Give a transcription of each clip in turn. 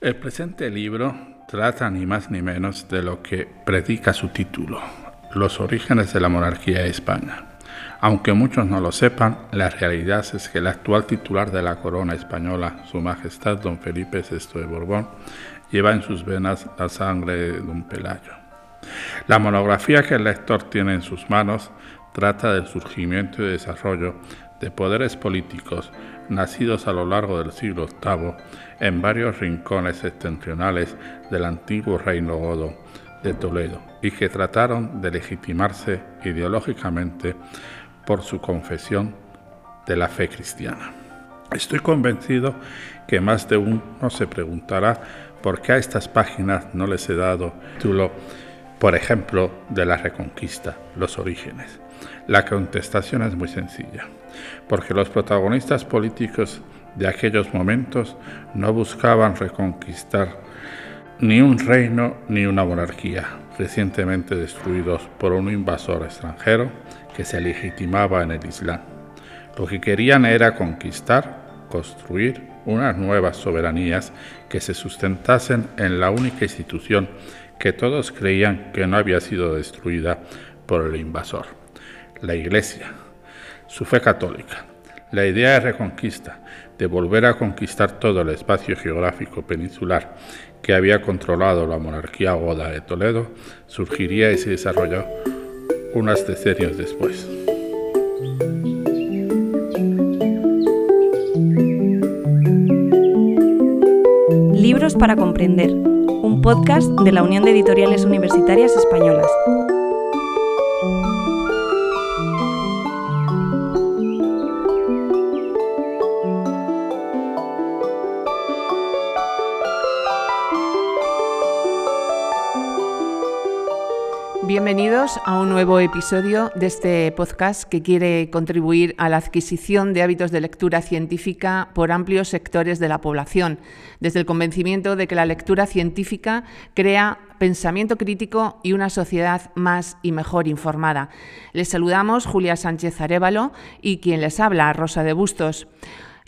El presente libro trata ni más ni menos de lo que predica su título, los orígenes de la monarquía de España. Aunque muchos no lo sepan, la realidad es que el actual titular de la corona española, Su Majestad Don Felipe VI de Borbón, lleva en sus venas la sangre de Don Pelayo. La monografía que el lector tiene en sus manos trata del surgimiento y desarrollo de poderes políticos nacidos a lo largo del siglo VIII en varios rincones septentrionales del antiguo reino godo de Toledo y que trataron de legitimarse ideológicamente por su confesión de la fe cristiana. Estoy convencido que más de uno se preguntará por qué a estas páginas no les he dado título, por ejemplo, de la Reconquista, los orígenes. La contestación es muy sencilla, porque los protagonistas políticos de aquellos momentos no buscaban reconquistar ni un reino ni una monarquía, recientemente destruidos por un invasor extranjero que se legitimaba en el Islam. Lo que querían era conquistar, construir unas nuevas soberanías que se sustentasen en la única institución que todos creían que no había sido destruida por el invasor, la Iglesia, su fe católica. La idea de reconquista, de volver a conquistar todo el espacio geográfico peninsular que había controlado la monarquía goda de Toledo, surgiría y se desarrolló unos decenios después. Libros para comprender, un podcast de la Unión de Editoriales Universitarias Españolas. Bienvenidos a un nuevo episodio de este podcast que quiere contribuir a la adquisición de hábitos de lectura científica por amplios sectores de la población, desde el convencimiento de que la lectura científica crea pensamiento crítico y una sociedad más y mejor informada. Les saludamos Julia Sánchez Arevalo y quien les habla, Rosa de Bustos.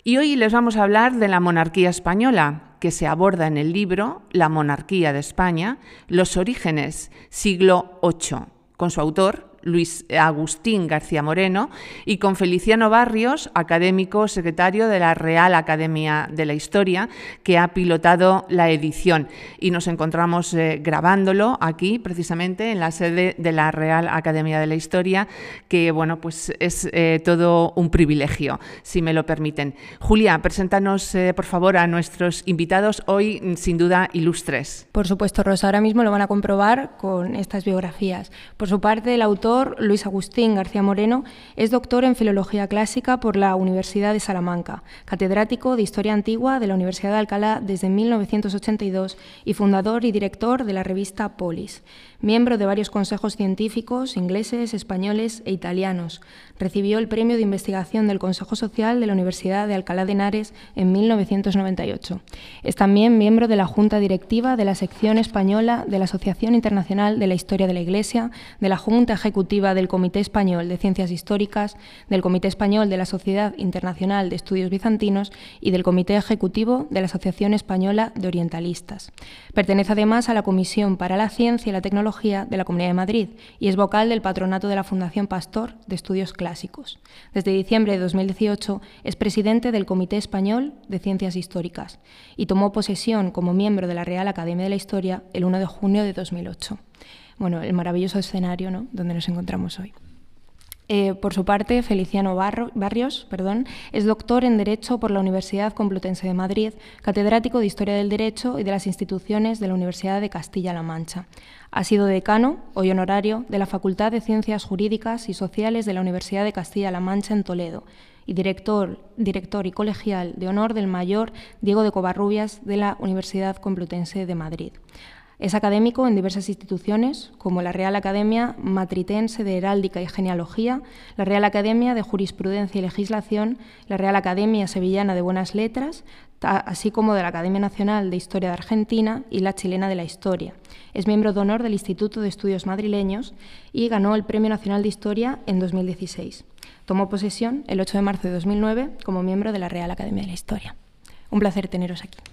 Y hoy les vamos a hablar de la monarquía española, que se aborda en el libro La monarquía de España, los orígenes, siglo VIII, con su autor, Luis Agustín García Moreno, y con Feliciano Barrios, académico secretario de la Real Academia de la Historia, que ha pilotado la edición. Y nos encontramos eh, grabándolo aquí, precisamente, en la sede de la Real Academia de la Historia, que, bueno, pues es eh, todo un privilegio, si me lo permiten. Julia, preséntanos, eh, por favor, a nuestros invitados hoy, sin duda, ilustres. Por supuesto, Rosa, ahora mismo lo van a comprobar con estas biografías. Por su parte, el autor Luis Agustín García Moreno es doctor en Filología Clásica por la Universidad de Salamanca, catedrático de Historia Antigua de la Universidad de Alcalá desde 1982 y fundador y director de la revista Polis miembro de varios consejos científicos ingleses, españoles e italianos. Recibió el premio de investigación del Consejo Social de la Universidad de Alcalá de Henares en 1998. Es también miembro de la Junta Directiva de la sección española de la Asociación Internacional de la Historia de la Iglesia, de la Junta Ejecutiva del Comité Español de Ciencias Históricas, del Comité Español de la Sociedad Internacional de Estudios Bizantinos y del Comité Ejecutivo de la Asociación Española de Orientalistas. Pertenece además a la Comisión para la Ciencia y la Tecnología de la Comunidad de Madrid y es vocal del patronato de la Fundación Pastor de Estudios Clásicos. Desde diciembre de 2018 es presidente del Comité Español de Ciencias Históricas y tomó posesión como miembro de la Real Academia de la Historia el 1 de junio de 2008. Bueno, el maravilloso escenario ¿no? donde nos encontramos hoy. Eh, por su parte, Feliciano Barrios perdón, es doctor en Derecho por la Universidad Complutense de Madrid, catedrático de Historia del Derecho y de las instituciones de la Universidad de Castilla-La Mancha. Ha sido decano, hoy honorario, de la Facultad de Ciencias Jurídicas y Sociales de la Universidad de Castilla-La Mancha en Toledo y director, director y colegial de honor del mayor Diego de Covarrubias de la Universidad Complutense de Madrid. Es académico en diversas instituciones, como la Real Academia Matritense de Heráldica y Genealogía, la Real Academia de Jurisprudencia y Legislación, la Real Academia Sevillana de Buenas Letras, así como de la Academia Nacional de Historia de Argentina y la Chilena de la Historia. Es miembro de honor del Instituto de Estudios Madrileños y ganó el Premio Nacional de Historia en 2016. Tomó posesión el 8 de marzo de 2009 como miembro de la Real Academia de la Historia. Un placer teneros aquí.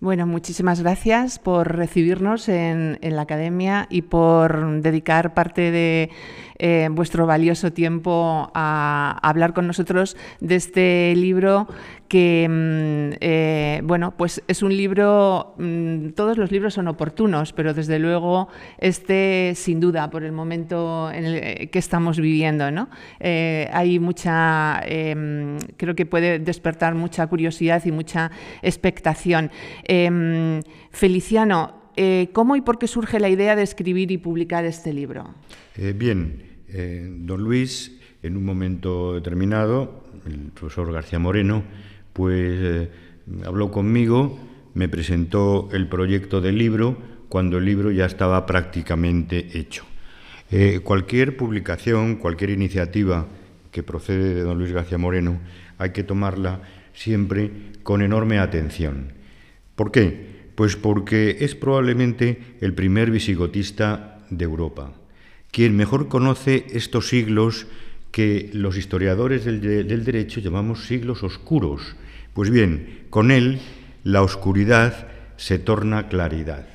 Bueno, muchísimas gracias por recibirnos en, la academia y por dedicar parte de eh, vuestro valioso tiempo a, hablar con nosotros de este libro que, mm, eh, bueno, pues es un libro, mm, todos los libros son oportunos, pero desde luego este sin duda por el momento en el que estamos viviendo, ¿no? Eh, hay mucha, em, creo que puede despertar mucha curiosidad y mucha expectación. Em, Feliciano, eh, ¿cómo y por qué surge la idea de escribir y publicar este libro? Eh, bien, eh, don Luis, en un momento determinado, el profesor García Moreno, pues habló conmigo, me presentó el proyecto del libro cuando el libro ya estaba prácticamente hecho. cualquier publicación, cualquier iniciativa que procede de don Luis García Moreno, hay que tomarla siempre con enorme atención ¿Por qué? Pues porque es probablemente el primer visigotista de Europa, quien mejor conoce estos siglos que los historiadores del, derecho llamamos siglos oscuros. Pues bien, con él la oscuridad se torna claridad.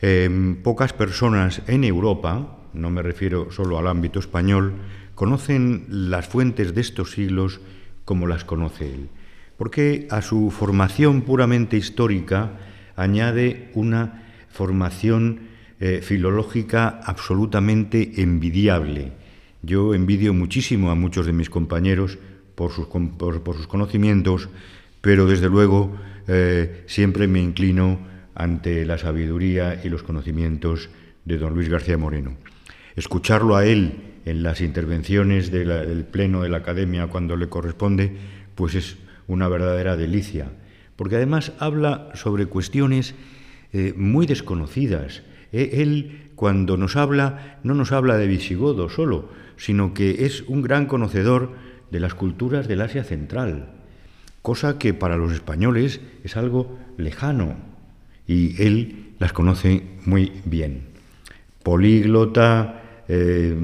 Em, pocas personas en Europa, no me refiero solo al ámbito español, conocen las fuentes de estos siglos como las conoce él porque a su formación puramente histórica añade una formación eh, filológica absolutamente envidiable. Yo envidio muchísimo a muchos de mis compañeros por sus, conocimientos, pero desde luego eh, siempre me inclino ante la sabiduría y los conocimientos de don Luis García Moreno. Escucharlo a él en las intervenciones del Pleno de la Academia cuando le corresponde, pues es una verdadera delicia, porque además habla sobre cuestiones eh, muy desconocidas. E, él, cuando nos habla, no nos habla de visigodo solo, sino que es un gran conocedor de las culturas del Asia Central, cosa que para los españoles es algo lejano, y él las conoce muy bien. Políglota, eh,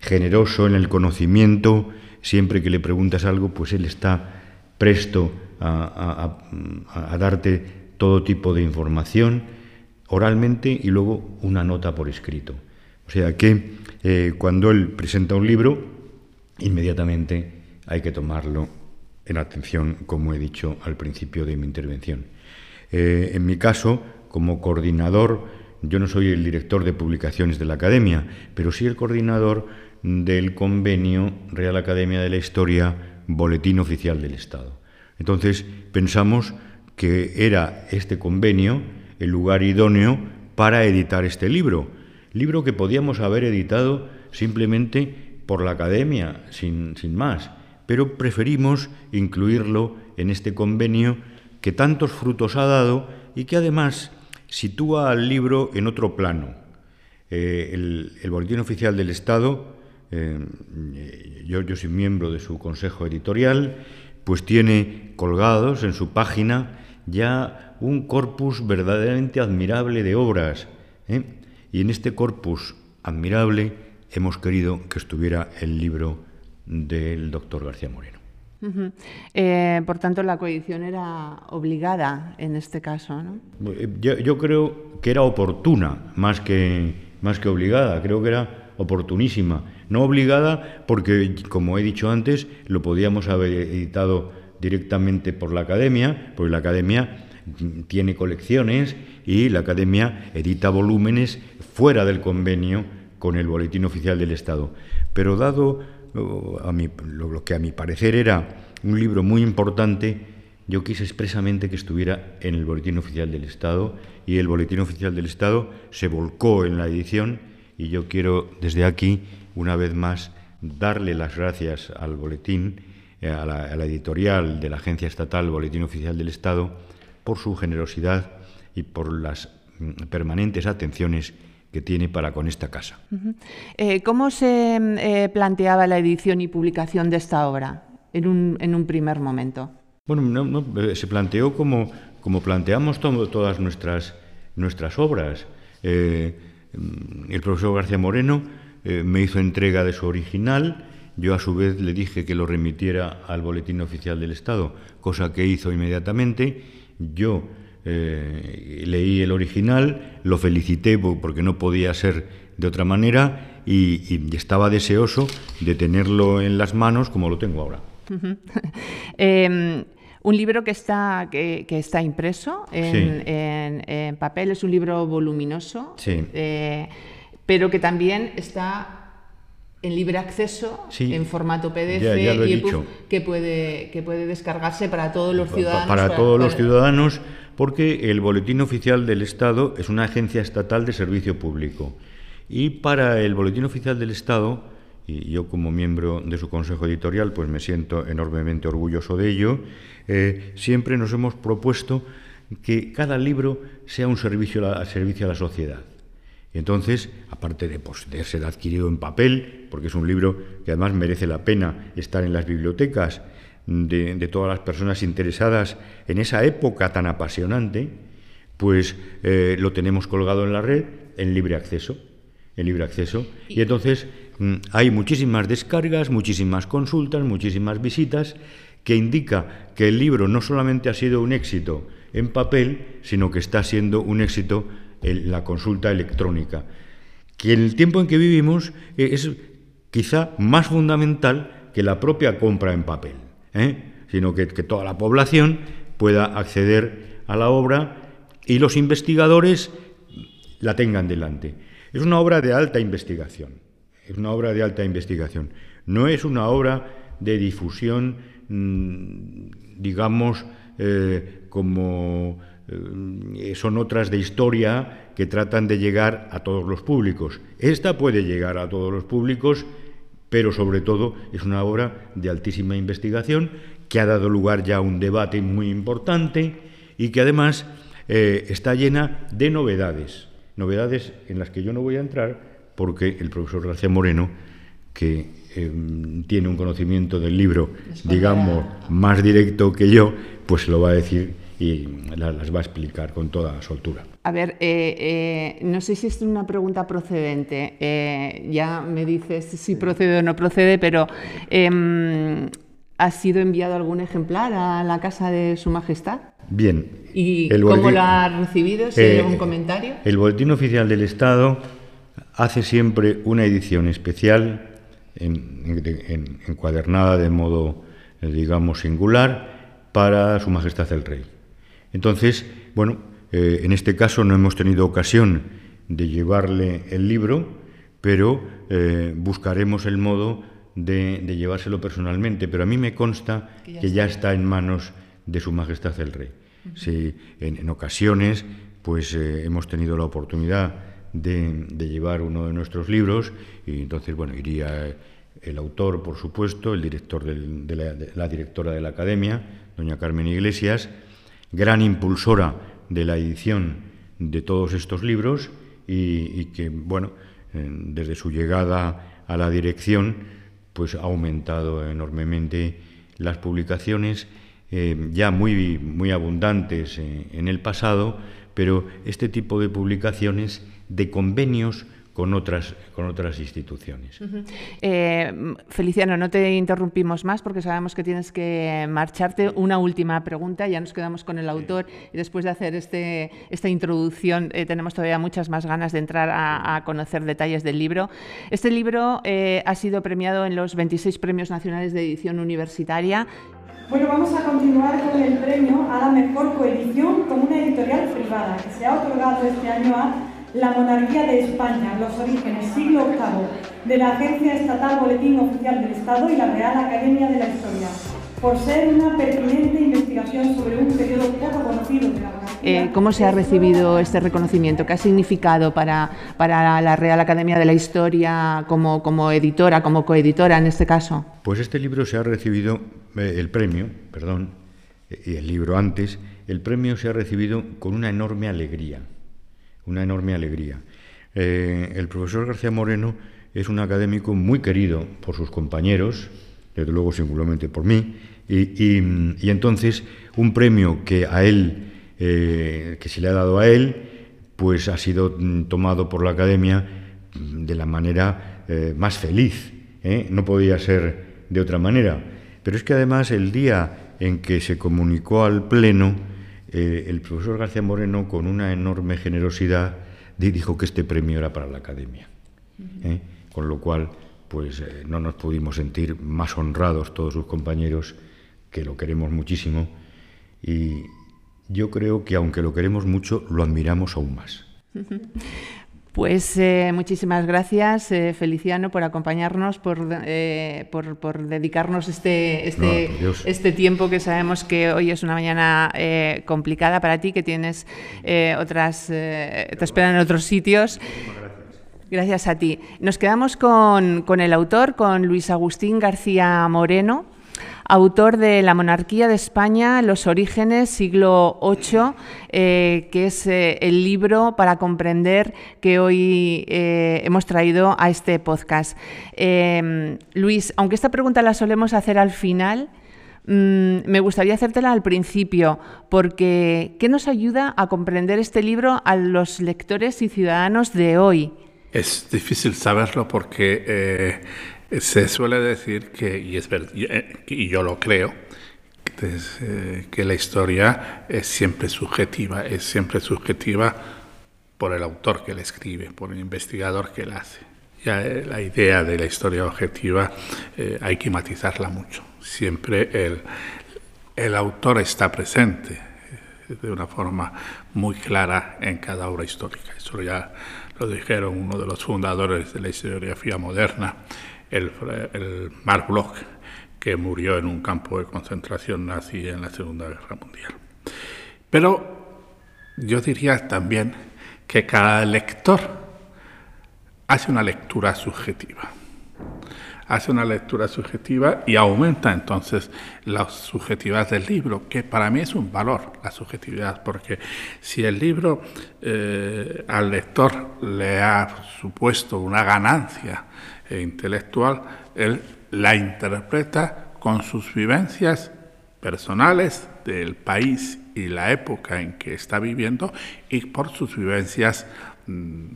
generoso en el conocimiento, siempre que le preguntas algo, pues él está presto a, darte todo tipo de información oralmente y luego una nota por escrito. O sea que eh, cuando él presenta un libro, inmediatamente hay que tomarlo en atención, como he dicho al principio de mi intervención. Eh, en mi caso, como coordinador, yo no soy el director de publicaciones de la Academia, pero sí el coordinador del convenio Real Academia de la Historia Boletín Oficial del Estado. Entonces pensamos que era este convenio el lugar idóneo para editar este libro, libro que podíamos haber editado simplemente por la academia, sin, sin más, pero preferimos incluirlo en este convenio que tantos frutos ha dado y que además sitúa al libro en otro plano. Eh, el, Boletín Oficial del Estado eh, yo, yo, soy miembro de su consejo editorial, pues tiene colgados en su página ya un corpus verdaderamente admirable de obras. ¿eh? Y en este corpus admirable hemos querido que estuviera el libro del doctor García Moreno. Eh, por tanto, la coedición era obligada en este caso, ¿no? Yo, yo, creo que era oportuna más que, más que obligada. Creo que era oportunísima. No obligada porque, como he dicho antes, lo podíamos haber editado directamente por la academia, porque la academia tiene colecciones y la academia edita volúmenes fuera del convenio con el Boletín Oficial del Estado. Pero dado a lo que a mi parecer era un libro muy importante, yo quise expresamente que estuviera en el Boletín Oficial del Estado y el Boletín Oficial del Estado se volcó en la edición y yo quiero desde aquí, una vez más, darle las gracias al boletín, eh, a la, editorial de la Agencia Estatal Boletín Oficial del Estado, por su generosidad y por las mm, permanentes atenciones que tiene para con esta casa. Eh, ¿Cómo se eh, planteaba la edición y publicación de esta obra en un, primer momento? Bueno, se planteó como, como planteamos todas nuestras, nuestras obras. Mm, el profesor García Moreno eh, me hizo entrega de su original, yo a su vez le dije que lo remitiera al Boletín Oficial del Estado, cosa que hizo inmediatamente. Yo eh, leí el original, lo felicité porque no podía ser de otra manera y, estaba deseoso de tenerlo en las manos como lo tengo ahora. Em, un libro que está, que, está impreso en, papel, es un libro voluminoso, eh, pero que también está en libre acceso, en formato PDF y que puede, que puede descargarse para todos los ciudadanos. Para, todos los ciudadanos, porque el Boletín Oficial del Estado es una agencia estatal de servicio público. Y para el Boletín Oficial del Estado, y yo como miembro de su consejo editorial, pues me siento enormemente orgulloso de ello, eh, siempre nos hemos propuesto que cada libro sea un servicio a, servicio a la sociedad. Y entonces, aparte de, pues, de, ser adquirido en papel, porque es un libro que además merece la pena estar en las bibliotecas de, todas las personas interesadas en esa época tan apasionante, pues eh, lo tenemos colgado en la red en libre acceso. En libre acceso. Y entonces mm, hay muchísimas descargas, muchísimas consultas, muchísimas visitas, que indica que el libro no solamente ha sido un éxito en papel, sino que está siendo un éxito la consulta electrónica, que en el tiempo en que vivimos eh, es quizá más fundamental que la propia compra en papel, ¿eh? sino que, toda la población pueda acceder a la obra y los investigadores la tengan delante. Es una obra de alta investigación, es una obra de alta investigación. No es una obra de difusión, mm, digamos, eh, como son otras de historia que tratan de llegar a todos los públicos. Esta puede llegar a todos los públicos, pero sobre todo es una obra de altísima investigación que ha dado lugar ya a un debate muy importante y que además eh, está llena de novedades, novedades en las que yo no voy a entrar porque el profesor García Moreno, que em, tiene un conocimiento del libro, digamos, más directo que yo, pues lo va a decir y las, va a explicar con toda soltura. A ver, eh, eh, no sé si es una pregunta procedente, eh, ya me dices si procede o no procede, pero em, ¿ha sido enviado algún ejemplar a la casa de Su Majestad? Bien. ¿Y cómo lo ha recibido? ¿Si hay algún comentario? El Boletín Oficial del Estado hace siempre una edición especial, encuadernada de modo, digamos, singular, para Su Majestad el Rey. Entonces, bueno, eh, en este caso no hemos tenido ocasión de llevarle el libro, pero eh, buscaremos el modo de, llevárselo personalmente. Pero a mí me consta que ya, está en manos de Su Majestad el Rey. en, ocasiones, pues eh, hemos tenido la oportunidad de, llevar uno de nuestros libros y entonces, bueno, iría el autor, por supuesto, el director de la directora de la Academia, doña Carmen Iglesias, gran impulsora de la edición de todos estos libros y, que, bueno, desde su llegada a la dirección, pues ha aumentado enormemente las publicaciones, eh, ya muy, muy abundantes eh, en el pasado, pero este tipo de publicaciones de convenios con otras, con otras instituciones. Eh, Feliciano, no te interrumpimos más porque sabemos que tienes que marcharte. Una última pregunta, ya nos quedamos con el autor y después de hacer este, esta introducción eh, tenemos todavía muchas más ganas de entrar a, conocer detalles del libro. Este libro eh, ha sido premiado en los 26 Premios Nacionales de Edición Universitaria. Bueno, vamos a continuar con el premio a la mejor coedición como una editorial privada que se ha otorgado este año a la monarquía de España, los orígenes, siglo VIII, de la Agencia Estatal Boletín Oficial del Estado y la Real Academia de la Historia, por ser una pertinente investigación sobre un periodo poco conocido de la monarquía. Eh, ¿Cómo se ha recibido este reconocimiento? ¿Qué ha significado para, para la Real Academia de la Historia como, como editora, como coeditora en este caso? Pues este libro se ha recibido, eh, el premio, perdón, y el libro antes, el premio se ha recibido con una enorme alegría una enorme alegría. Eh, el profesor García Moreno es un académico muy querido por sus compañeros, desde luego singularmente por mí, y, entonces un premio que a él, eh, que se le ha dado a él, pues ha sido mm, tomado por la academia mm, de la manera eh, más feliz, no podía ser de otra manera. Pero es que además el día en que se comunicó al Pleno eh, el profesor García Moreno, con una enorme generosidad, dijo que este premio era para la academia. ¿eh? Con lo cual, pues eh, no nos pudimos sentir más honrados todos sus compañeros, que lo queremos muchísimo. Y yo creo que aunque lo queremos mucho, lo admiramos aún más. Pues eh, muchísimas gracias, eh, Feliciano, por acompañarnos, por, eh, por, dedicarnos este, este, este, tiempo que sabemos que hoy es una mañana complicada para ti, que tienes otras, te esperan en otros sitios. Gracias a ti. Nos quedamos con, con el autor, con Luis Agustín García Moreno autor de La monarquía de España, los orígenes, siglo VIII, eh, que es eh, el libro para comprender que hoy eh, hemos traído a este podcast. Luis, aunque esta pregunta la solemos hacer al final, mm, me gustaría hacértela al principio, porque ¿qué nos ayuda a comprender este libro a los lectores y ciudadanos de hoy? Es difícil saberlo porque se suele decir que, y, eh, yo lo creo, eh, que la historia es siempre subjetiva, es siempre subjetiva por el autor que la escribe, por el investigador que la hace. Ya eh, la idea de la historia objetiva hay que matizarla mucho. Siempre el, el autor está presente de una forma muy clara en cada obra histórica. Eso ya lo dijeron uno de los fundadores de la historiografía moderna, el, el Mark Bloch, que murió en un campo de concentración nazi en la Segunda Guerra Mundial. Pero yo diría también que cada lector hace una lectura subjetiva. Hace una lectura subjetiva y aumenta entonces la subjetividad del libro, que para mí es un valor, la subjetividad, porque si el libro eh, al lector le ha supuesto una ganancia e intelectual, él la interpreta con sus vivencias personales del país y la época en que está viviendo y por sus vivencias mm,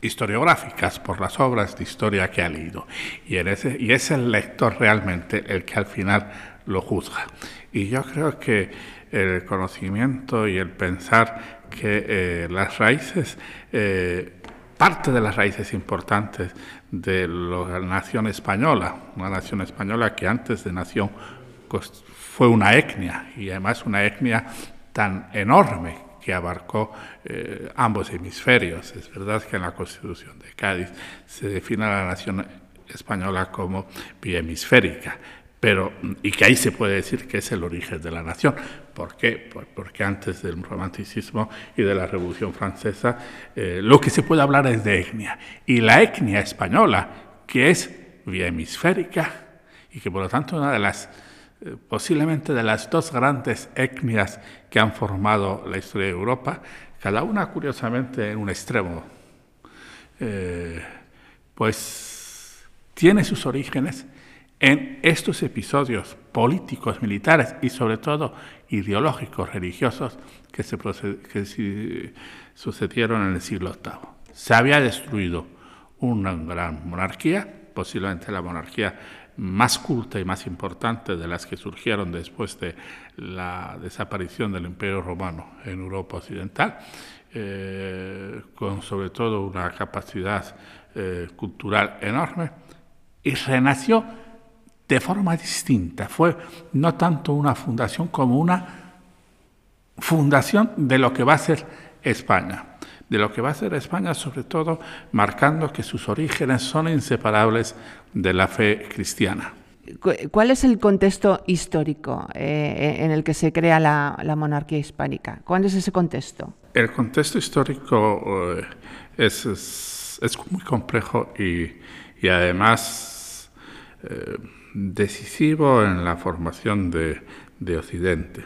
historiográficas, por las obras de historia que ha leído. Y, es el lector realmente el que al final lo juzga. Y yo creo que el conocimiento y el pensar que eh, las raíces, eh, parte de las raíces importantes de la nación española, una nación española que antes de nación pues, fue una etnia y además una etnia tan enorme que abarcó eh, ambos hemisferios. Es verdad que en la Constitución de Cádiz se define a la nación española como bihemisférica, pero, y que ahí se puede decir que es el origen de la nación. ¿Por qué? Porque antes del romanticismo y de la Revolución Francesa, eh, lo que se puede hablar es de etnia. Y la etnia española, que es hemisférica y que por lo tanto una de las, eh, posiblemente de las dos grandes etnias que han formado la historia de Europa, cada una curiosamente en un extremo, eh, pues tiene sus orígenes en estos episodios políticos, militares y sobre todo ideológicos, religiosos que, se que sucedieron en el siglo VIII. Se había destruido una gran monarquía, posiblemente la monarquía más culta y más importante de las que surgieron después de la desaparición del Imperio Romano en Europa Occidental, eh, con sobre todo una capacidad eh, cultural enorme, y renació de forma distinta. Fue no tanto una fundación como una fundación de lo que va a ser España. De lo que va a ser España, sobre todo marcando que sus orígenes son inseparables de la fe cristiana. ¿Cuál es el contexto histórico eh, en el que se crea la, monarquía hispánica? ¿Cuál es ese contexto? El contexto histórico eh, es, es, muy complejo y, y además eh, decisivo en la formación de, Occidente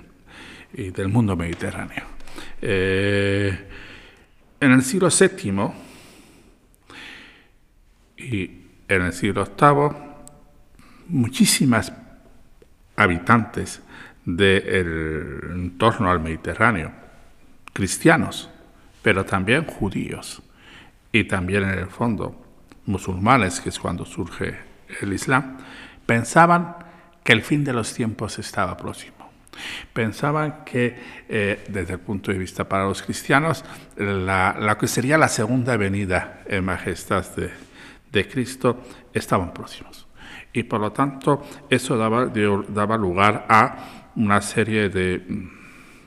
y del mundo mediterráneo. Eh, en el siglo VII y en el siglo VIII, muchísimas habitantes del entorno al Mediterráneo, cristianos, pero también judíos y también en el fondo musulmanes, que es cuando surge el Islam, pensaban que el fin de los tiempos estaba próximo. Pensaban que eh, desde el punto de vista para los cristianos, la, que sería la segunda venida en majestad de, Cristo estaban próximos. Y por lo tanto, eso daba, daba lugar a una serie de mm,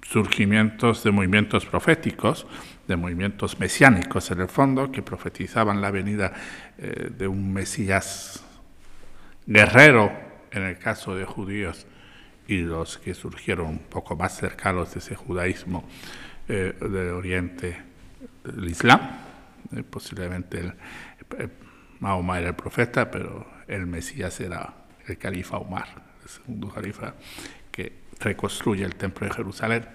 surgimientos de movimientos proféticos, de movimientos mesiánicos en el fondo, que profetizaban la venida eh, de un Mesías guerrero, en el caso de judíos, y los que surgieron un poco más cercanos de ese judaísmo eh, del Oriente, del Islam, eh, posiblemente el, Mahoma era el profeta, pero el Mesías era el califa Omar, el segundo califa que reconstruye el templo de Jerusalén.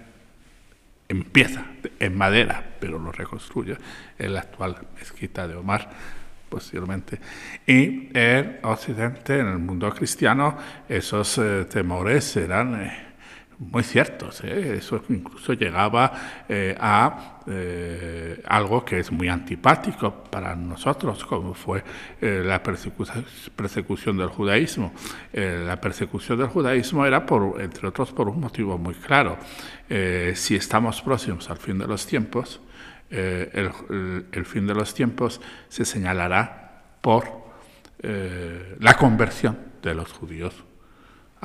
Empieza en madera, pero lo reconstruye en la actual mezquita de Omar posiblemente. Y en Occidente, en el mundo cristiano, esos eh, temores eran eh, muy ciertos. ¿eh? Eso incluso llegaba a algo que es muy antipático para nosotros, como fue la persecución del judaísmo. la persecución del judaísmo era, por, entre otros, por un motivo muy claro. si estamos próximos al fin de los tiempos, eh, el, fin de los tiempos se señalará por eh, la conversión de los judíos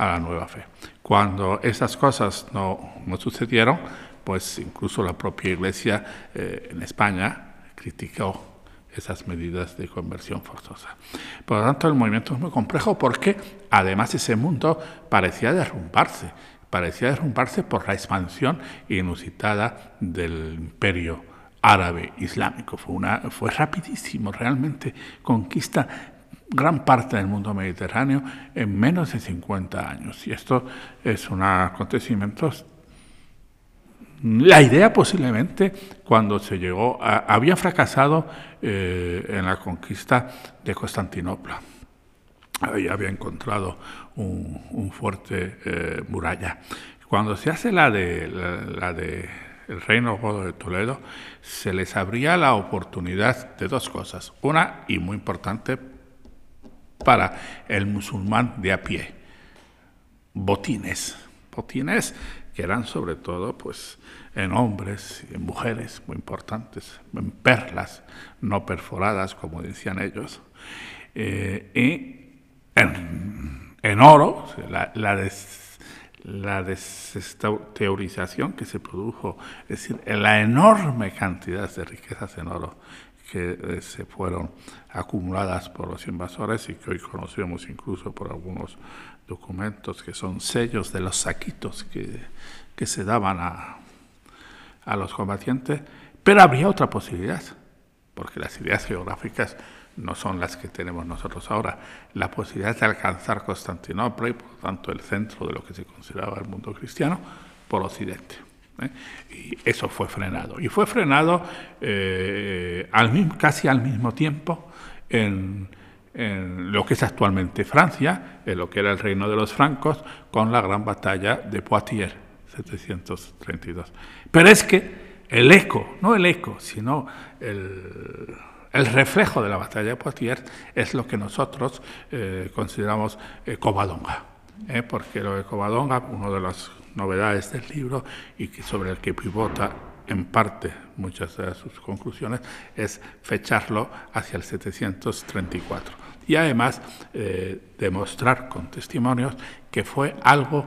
a la nueva fe. Cuando esas cosas no, no sucedieron, pues incluso la propia Iglesia eh, en España criticó esas medidas de conversión forzosa. Por lo tanto, el movimiento es muy complejo porque además ese mundo parecía derrumbarse, parecía derrumbarse por la expansión inusitada del imperio árabe islámico. Fue, una, fue rapidísimo, realmente conquista gran parte del mundo mediterráneo en menos de 50 años. Y esto es un acontecimiento... La idea posiblemente cuando se llegó, había fracasado eh, en la conquista de Constantinopla. Ahí había encontrado un, fuerte eh, muralla. Cuando se hace la de, la de el reino godo de Toledo, se les abría la oportunidad de dos cosas. Una, y muy importante para el musulmán de a pie, botines. Botines que eran sobre todo pues, en hombres en mujeres muy importantes, en perlas no perforadas, como decían ellos, eh, y en, oro, la, la la teorización que se produjo, es decir, la enorme cantidad de riquezas en oro que eh, se fueron acumuladas por los invasores y que hoy conocemos incluso por algunos documentos que son sellos de los saquitos que, que se daban a, a los combatientes, pero habría otra posibilidad, porque las ideas geográficas no son las que tenemos nosotros ahora. La posibilidad de alcanzar Constantinopla y por tanto el centro de lo que se consideraba el mundo cristiano por Occidente. ¿Eh? Y eso fue frenado. Y fue frenado eh, casi al mismo tiempo en, en, lo que es actualmente Francia, en lo que era el reino de los francos, con la gran batalla de Poitiers, 732. Pero es que el eco, no el eco, sino el el reflejo de la batalla de Poitiers es lo que nosotros eh, consideramos Covadonga, porque lo de Covadonga, una de las novedades del libro y que sobre el que pivota en parte muchas de sus conclusiones, es fecharlo hacia el 734. Y además demostrar con testimonios que fue algo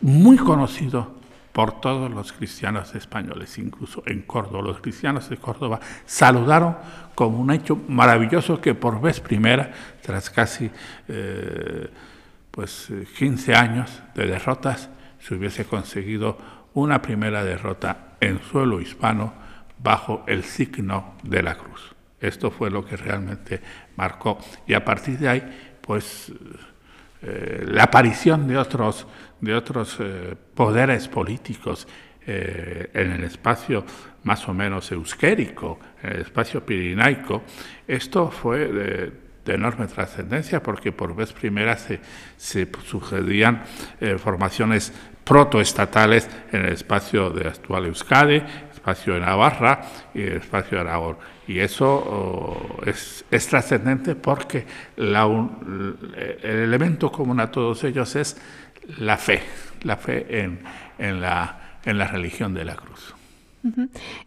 muy conocido por todos los cristianos españoles, incluso en Córdoba. Los cristianos de Córdoba saludaron como un hecho maravilloso que por vez primera, tras casi eh, pues, 15 años de derrotas, se hubiese conseguido una primera derrota en suelo hispano bajo el signo de la cruz. Esto fue lo que realmente marcó. Y a partir de ahí, pues eh, la aparición de otros, de otros eh, poderes políticos eh, en el espacio más o menos euskérico, en el espacio pirinaico, esto fue de, enorme trascendencia porque por vez primera se, se sucedían formaciones protoestatales en el espacio de actual Euskadi, espacio de Navarra y el espacio de Aragón. Y eso oh, es, trascendente porque el elemento común a todos ellos es la fe, la fe en, la, en la religión de la cruz.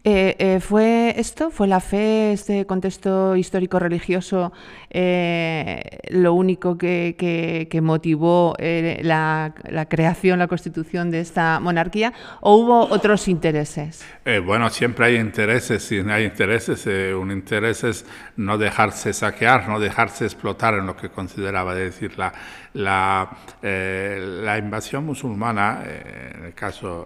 Eh, eh, ¿Fue esto, fue la fe, este contexto histórico-religioso, eh, lo único que, motivó la, creación, la constitución de esta monarquía, o hubo otros intereses? bueno, siempre hay intereses, si hay intereses, un interés es no dejarse saquear, no dejarse explotar en lo que consideraba, decir, la invasión musulmana, en el caso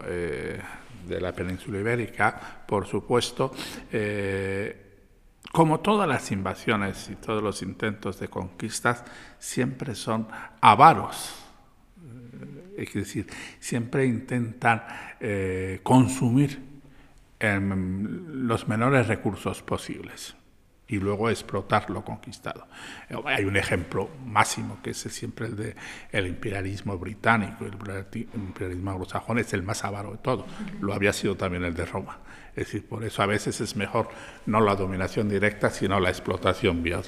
de la península ibérica, por supuesto, eh, como todas las invasiones y todos los intentos de conquistas, siempre son avaros. Eh, es decir, siempre intentan eh, consumir los menores recursos posibles y luego explotar lo conquistado. Hay un ejemplo máximo que es siempre el de el imperialismo británico, el imperialismo anglosajón es el más avaro de todo, lo había sido también el de Roma. Es decir, por eso a veces es mejor no la dominación directa, sino la explotación vía.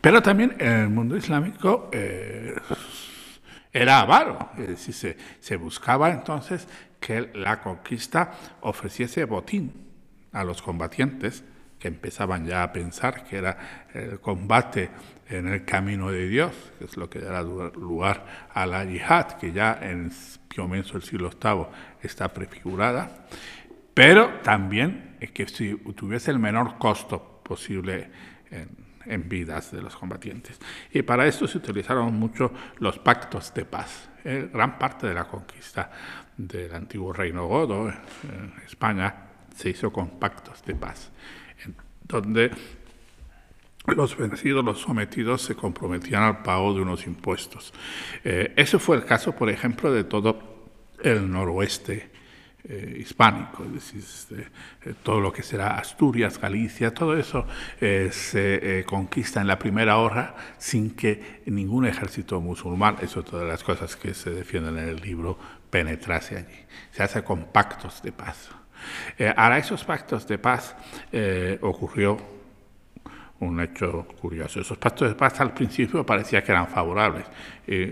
Pero también en el mundo islámico eh, era avaro, es decir, se, se buscaba entonces que la conquista ofreciese botín a los combatientes que empezaban ya a pensar que era el combate en el camino de Dios, que es lo que dará lugar a la yihad, que ya en comienzo del siglo VIII está prefigurada, pero también que si tuviese el menor costo posible en, vidas de los combatientes. Y para esto se utilizaron mucho los pactos de paz. Eh, gran parte de la conquista del antiguo reino godo en España se hizo con pactos de paz donde los vencidos, los sometidos se comprometían al pago de unos impuestos. Eh, ese fue el caso, por ejemplo, de todo el noroeste eh, hispánico, es decir, este, eh, todo lo que será Asturias, Galicia, todo eso se conquista en la primera hora sin que ningún ejército musulmán, eso es todas las cosas que se defienden en el libro, penetrase allí. Se hace con pactos de paz. Eh, a esos pactos de paz eh, ocurrió un hecho curioso. Esos pactos de paz al principio parecía que eran favorables,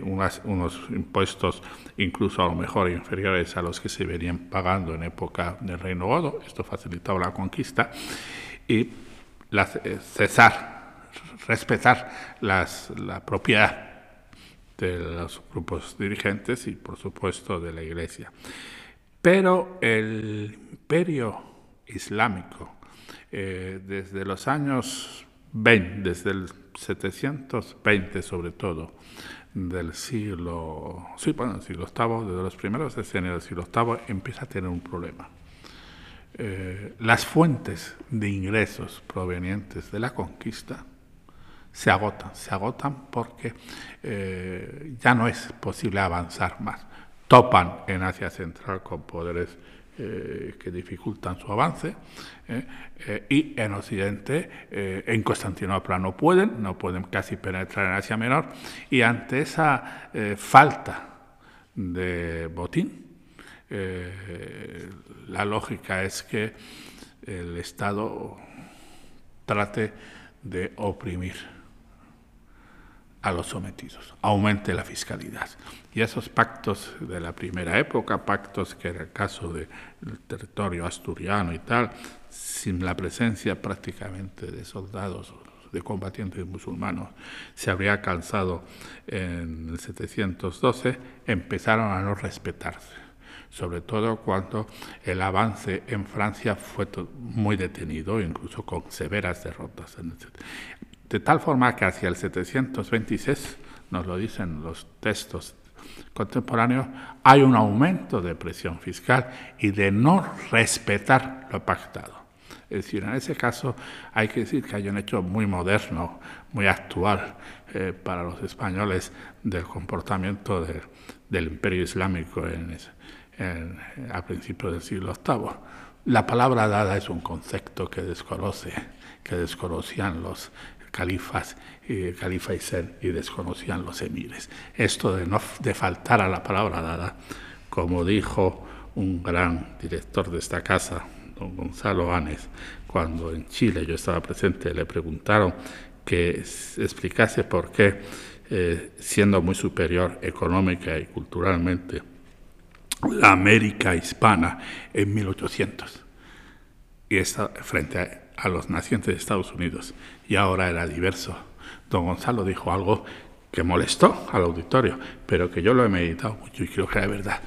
unos impuestos incluso a lo mejor inferiores a los que se venían pagando en época del Reino Godo, esto facilitaba la conquista, y eh, cesar, respetar la propiedad de los grupos dirigentes y por supuesto de la Iglesia. Pero el imperio islámico, eh, desde los años 20, desde el 720 sobre todo, del siglo, sí, bueno, siglo VIII, desde los primeros decenios del siglo VIII, empieza a tener un problema. Eh, las fuentes de ingresos provenientes de la conquista se agotan, se agotan porque eh, ya no es posible avanzar más topan en Asia Central con poderes eh, que dificultan su avance, eh, eh, y en Occidente, en Constantinopla no pueden, no pueden casi penetrar en Asia Menor, y ante esa falta de botín, la lógica es que el Estado trate de oprimir a los sometidos, aumente la fiscalidad. Y esos pactos de la primera época, pactos que era el caso del territorio asturiano y tal, sin la presencia prácticamente de soldados, de combatientes musulmanos, se habría alcanzado en el 712, empezaron a no respetarse sobre todo cuando el avance en Francia fue muy detenido, incluso con severas derrotas. De tal forma que hacia el 726, nos lo dicen los textos contemporáneos, hay un aumento de presión fiscal y de no respetar lo pactado. Es decir, en ese caso hay que decir que hay un hecho muy moderno, muy actual eh, para los españoles del comportamiento del imperio islámico en, a principios del siglo VIII. La palabra dada es un concepto que desconoce, que desconocían los, califas, y califa y ser, y desconocían los emires. Esto de, no, de faltar a la palabra dada, como dijo un gran director de esta casa, don Gonzalo Anes, cuando en Chile yo estaba presente, le preguntaron que explicase por qué eh, siendo muy superior económica y culturalmente la América hispana en 1800 y está frente a, a los nacientes de Estados Unidos y ahora era diverso. Don Gonzalo dijo algo que molestó al auditorio, pero que yo lo he meditado mucho y creo que es verdad,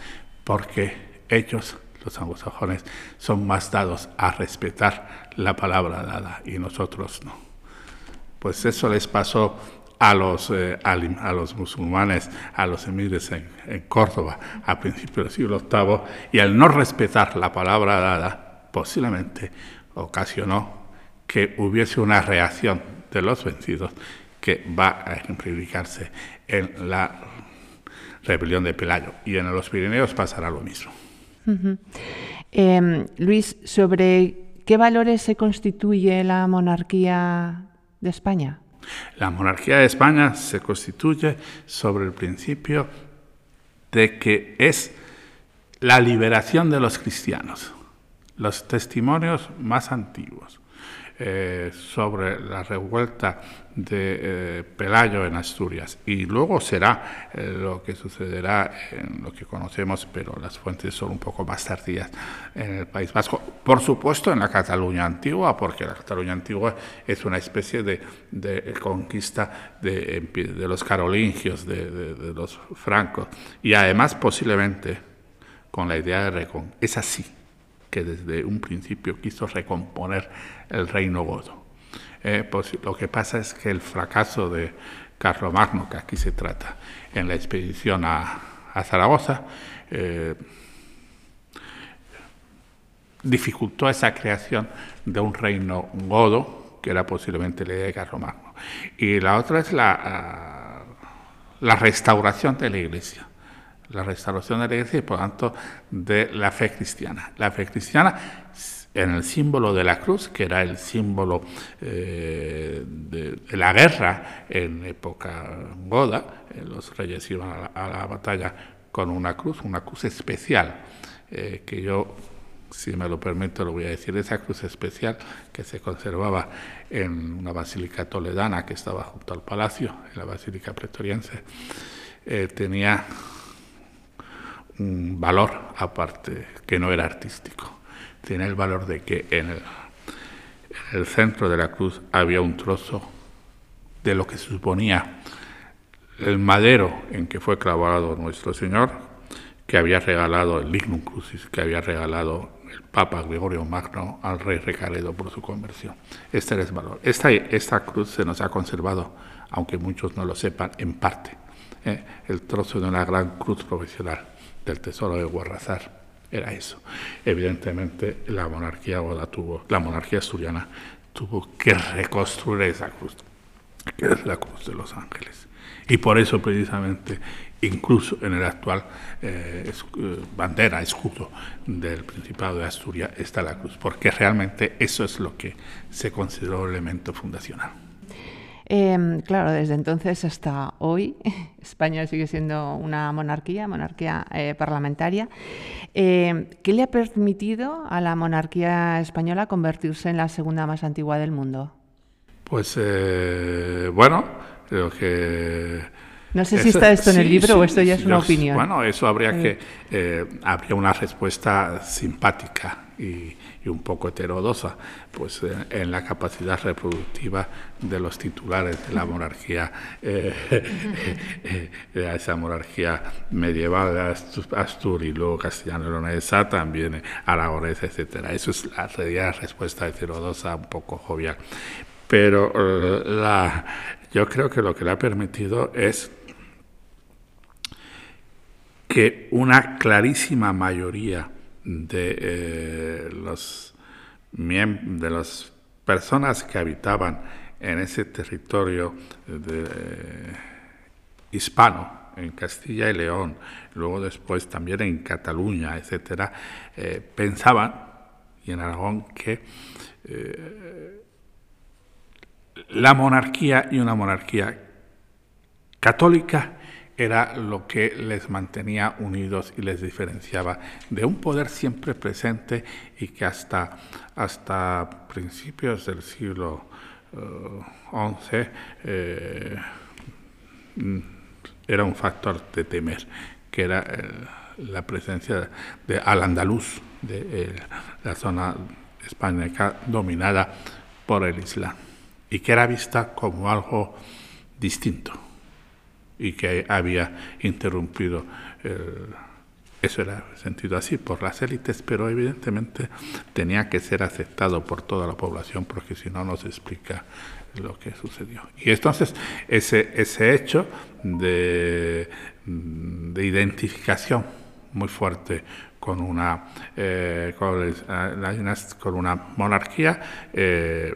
porque ellos, los anglosajones, son más dados a respetar la palabra dada y nosotros no. Pues eso les pasó a los, eh, a, los musulmanes, a los emires en, en, Córdoba a principios del siglo VIII, y al no respetar la palabra dada, posiblemente ocasionó que hubiese una reacción de los vencidos que va a ejemplificarse en la rebelión de Pelayo. Y en los Pirineos pasará lo mismo. Uh -huh. eh, Luis, ¿sobre qué valores se constituye la monarquía de España? La monarquía de España se constituye sobre el principio de que es la liberación de los cristianos. Los testimonios más antiguos eh, sobre la revuelta de eh, Pelayo en Asturias y luego será eh, lo que sucederá en lo que conocemos, pero las fuentes son un poco más tardías en el País Vasco. Por supuesto en la Cataluña antigua, porque la Cataluña antigua es una especie de, de conquista de, los carolingios, de, de, los francos, y además posiblemente con la idea de recon. Es así que desde un principio quiso recomponer el reino godo. Eh, pues lo que pasa es que el fracaso de Carlomagno, que aquí se trata, en la expedición a, Zaragoza, eh, dificultó esa creación de un reino godo, que era posiblemente la idea de Carlomagno. Y la otra es la, la restauración de la iglesia la restauración de la iglesia y por tanto de la fe cristiana. La fe cristiana en el símbolo de la cruz, que era el símbolo eh, de, la guerra en época goda, eh, los reyes iban a la, a la, batalla con una cruz, una cruz especial, eh, que yo, si me lo permito, lo voy a decir, esa cruz especial que se conservaba en una basílica toledana que estaba junto al palacio, en la basílica pretoriense, tenía un valor aparte que no era artístico. Tiene el valor de que en el, en el, centro de la cruz había un trozo de lo que suponía el madero en que fue clavado nuestro Señor, que había regalado el lignum crucis, que había regalado el Papa Gregorio Magno al rey Recaredo por su conversión. Este era el valor. Esta, esta cruz se nos ha conservado, aunque muchos no lo sepan, en parte. ¿eh? El trozo de una gran cruz profesional del tesoro de Guarrazar. Era eso. Evidentemente, la monarquía goda tuvo, la monarquía asturiana tuvo que reconstruir esa cruz, que es la cruz de los ángeles. Y por eso, precisamente, incluso en el actual eh, eh, bandera, escudo del Principado de Asturias, está la cruz, porque realmente eso es lo que se consideró el elemento fundacional. Eh, claro, desde entonces hasta hoy España sigue siendo una monarquía, monarquía eh, parlamentaria. Eh, ¿Qué le ha permitido a la monarquía española convertirse en la segunda más antigua del mundo? Pues eh, bueno, creo que... No sé si está esto en el libro sí, o esto ya sí, es una yo, opinión. Bueno, eso habría que... habría una respuesta simpática y, un poco heterodoxa, pues eh, en la capacidad reproductiva de los titulares de la monarquía, eh, eh, eh, esa monarquía medieval de Astur y luego castellano-leonesa, también aragonesa, etcétera. Eso es la, la respuesta heterodoxa, un poco jovial. Pero la, yo creo que lo que le ha permitido es que una clarísima mayoría de los de las personas que habitaban en ese territorio eh, hispano en Castilla y León, luego después también en Cataluña, etcétera, eh, pensaban y en Aragón que eh, la monarquía y una monarquía católica era lo que les mantenía unidos y les diferenciaba de un poder siempre presente y que hasta, hasta principios del siglo XI, eh, mm, era un factor de temer, que era la presencia de al-Andaluz, de la zona hispánica dominada por el Islam, y que era vista como algo distinto y que había interrumpido eso era sentido así por las élites, pero evidentemente tenía que ser aceptado por toda la población porque si no, no se explica lo que sucedió. Y entonces ese, ese hecho de, de identificación muy fuerte con una, eh, con, una monarquía, eh,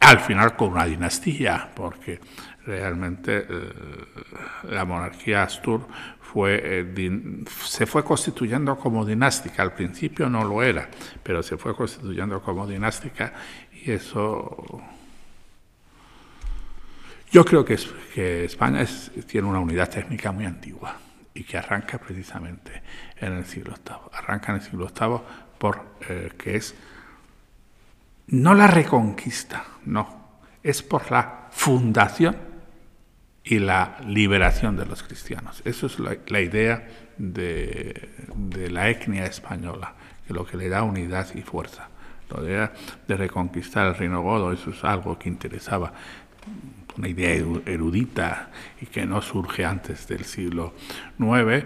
al final con una dinastía, porque realmente eh, la monarquía Astur fue, eh, se fue constituyendo como dinástica. Al principio no lo era, pero se fue constituyendo como dinástica y eso... Yo creo que, que España tiene una unidad técnica muy antigua y que arranca precisamente en el siglo VIII. Arranca en el siglo VIII porque eh, es no la reconquista, no, es por la fundación y la liberación de los cristianos. Eso es la, idea de, la etnia española, que lo que le da unidad y fuerza. La idea de reconquistar el reino godo, eso es algo que interesaba, una idea erudita y que no surge antes del siglo IX,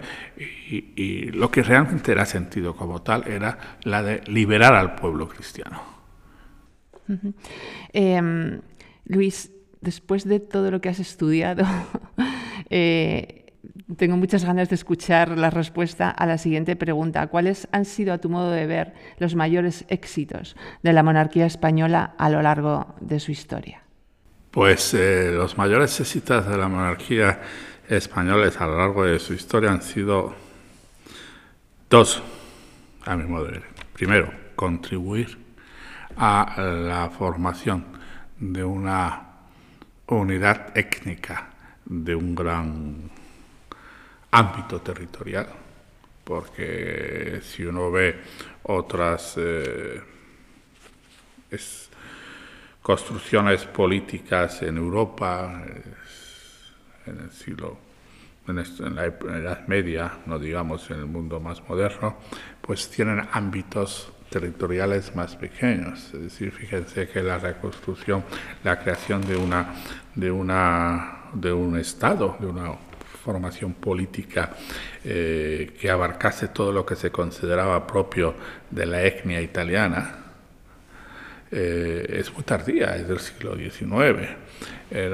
y, lo que realmente era sentido como tal era la de liberar al pueblo cristiano. Em, Luis, después de todo lo que has estudiado, eh, tengo muchas ganas de escuchar la respuesta a la siguiente pregunta. ¿Cuáles han sido, a tu modo de ver, los mayores éxitos de la monarquía española a lo largo de su historia? Pues eh, los mayores éxitos de la monarquía española a lo largo de su historia han sido dos, a mi modo de ver. Primero, contribuir a la formación de una unidad étnica de un gran ámbito territorial, porque si uno ve otras eh, construcciones políticas en Europa, en el siglo, en, la Edad Media, no digamos en el mundo más moderno, pues tienen ámbitos territoriales más pequeños. Es decir, fíjense que la reconstrucción, la creación de una, de una, de un estado, de una formación política eh, que abarcase todo lo que se consideraba propio de la etnia italiana, eh, es muy tardía, es del siglo XIX. Eh,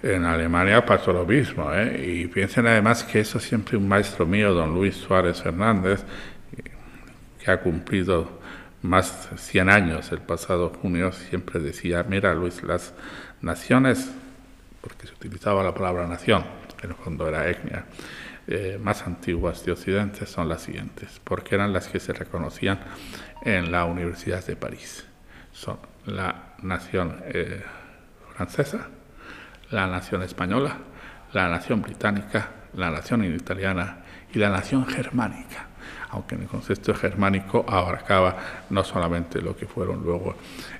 en Alemania pasó lo mismo, y piensen además que eso siempre un maestro mío, don Luis Suárez Ha cumplido más de 100 años el pasado junio, siempre decía, mira Luis, las naciones, porque se utilizaba la palabra nación, en el fondo era etnia, eh, más antiguas de Occidente son las siguientes, porque eran las que se reconocían en la Universidad de París. Son la nación eh, francesa, la nación española, la nación británica, la nación italiana y la nación germánica aunque en el concepto germánico abarcaba no solamente lo que fueron luego,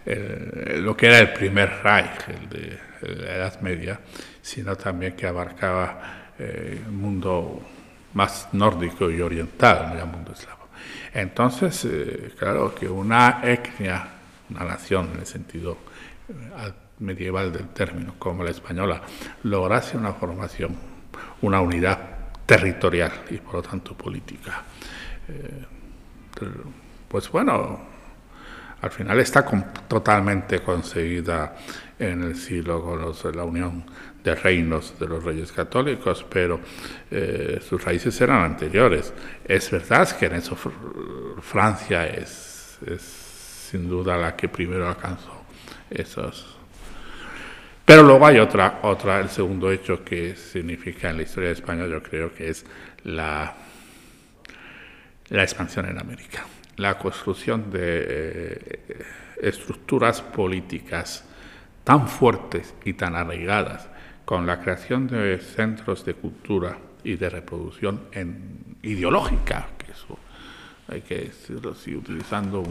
lo que era el primer Reich, el de, la Edad Media, sino también que abarcaba eh, el mundo más nórdico y oriental, el mundo eslavo. Entonces, eh, claro que una etnia, una nación en el sentido eh, medieval del término, como la española, lograse una formación, una unidad territorial y por lo tanto política pues bueno, al final está totalmente conseguida en el siglo con la unión de reinos de los reyes católicos, pero eh, sus raíces eran anteriores. Es verdad que en eso Francia es, es sin duda la que primero alcanzó esos. Pero luego hay otra, otra, el segundo hecho que significa en la historia de España, yo creo que es la la expansión en América, la construcción de eh, estructuras políticas tan fuertes y tan arraigadas, con la creación de centros de cultura y de reproducción ideológica, que eso hay que decirlo utilizando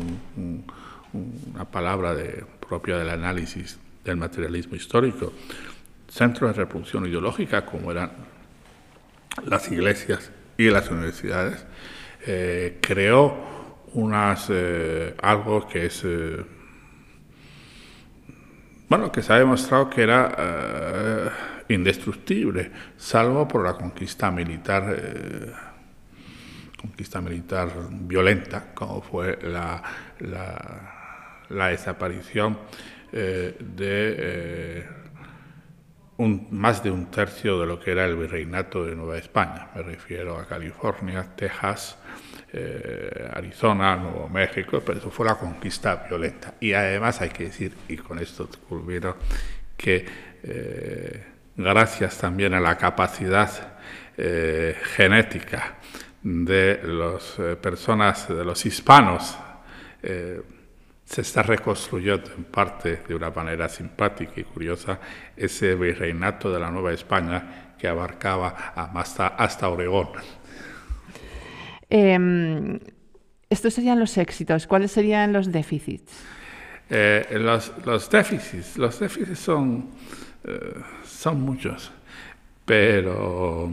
una palabra de, propia del análisis del materialismo histórico, centros de reproducción ideológica como eran las iglesias y las universidades, eh, creó unas, eh, algo que es, eh, bueno, que se ha demostrado que era indestructible, salvo por la conquista militar, conquista militar violenta, como fue la, la desaparición de más de un tercio de lo que era el virreinato de Nueva España. Me refiero a California, Texas, eh, Arizona, Nuevo México, pero eso fue la conquista violenta. Y además hay que decir, y con esto culmino, que eh, gracias también a la capacidad eh, genética de las personas, de los hispanos, se está reconstruyendo en parte de una manera simpática y curiosa ese virreinato de la Nueva España que abarcaba hasta, hasta Oregón. Em, estos serían los éxitos. ¿Cuáles serían los déficits? Eh, los, los, déficits, los déficits son, eh, son muchos, pero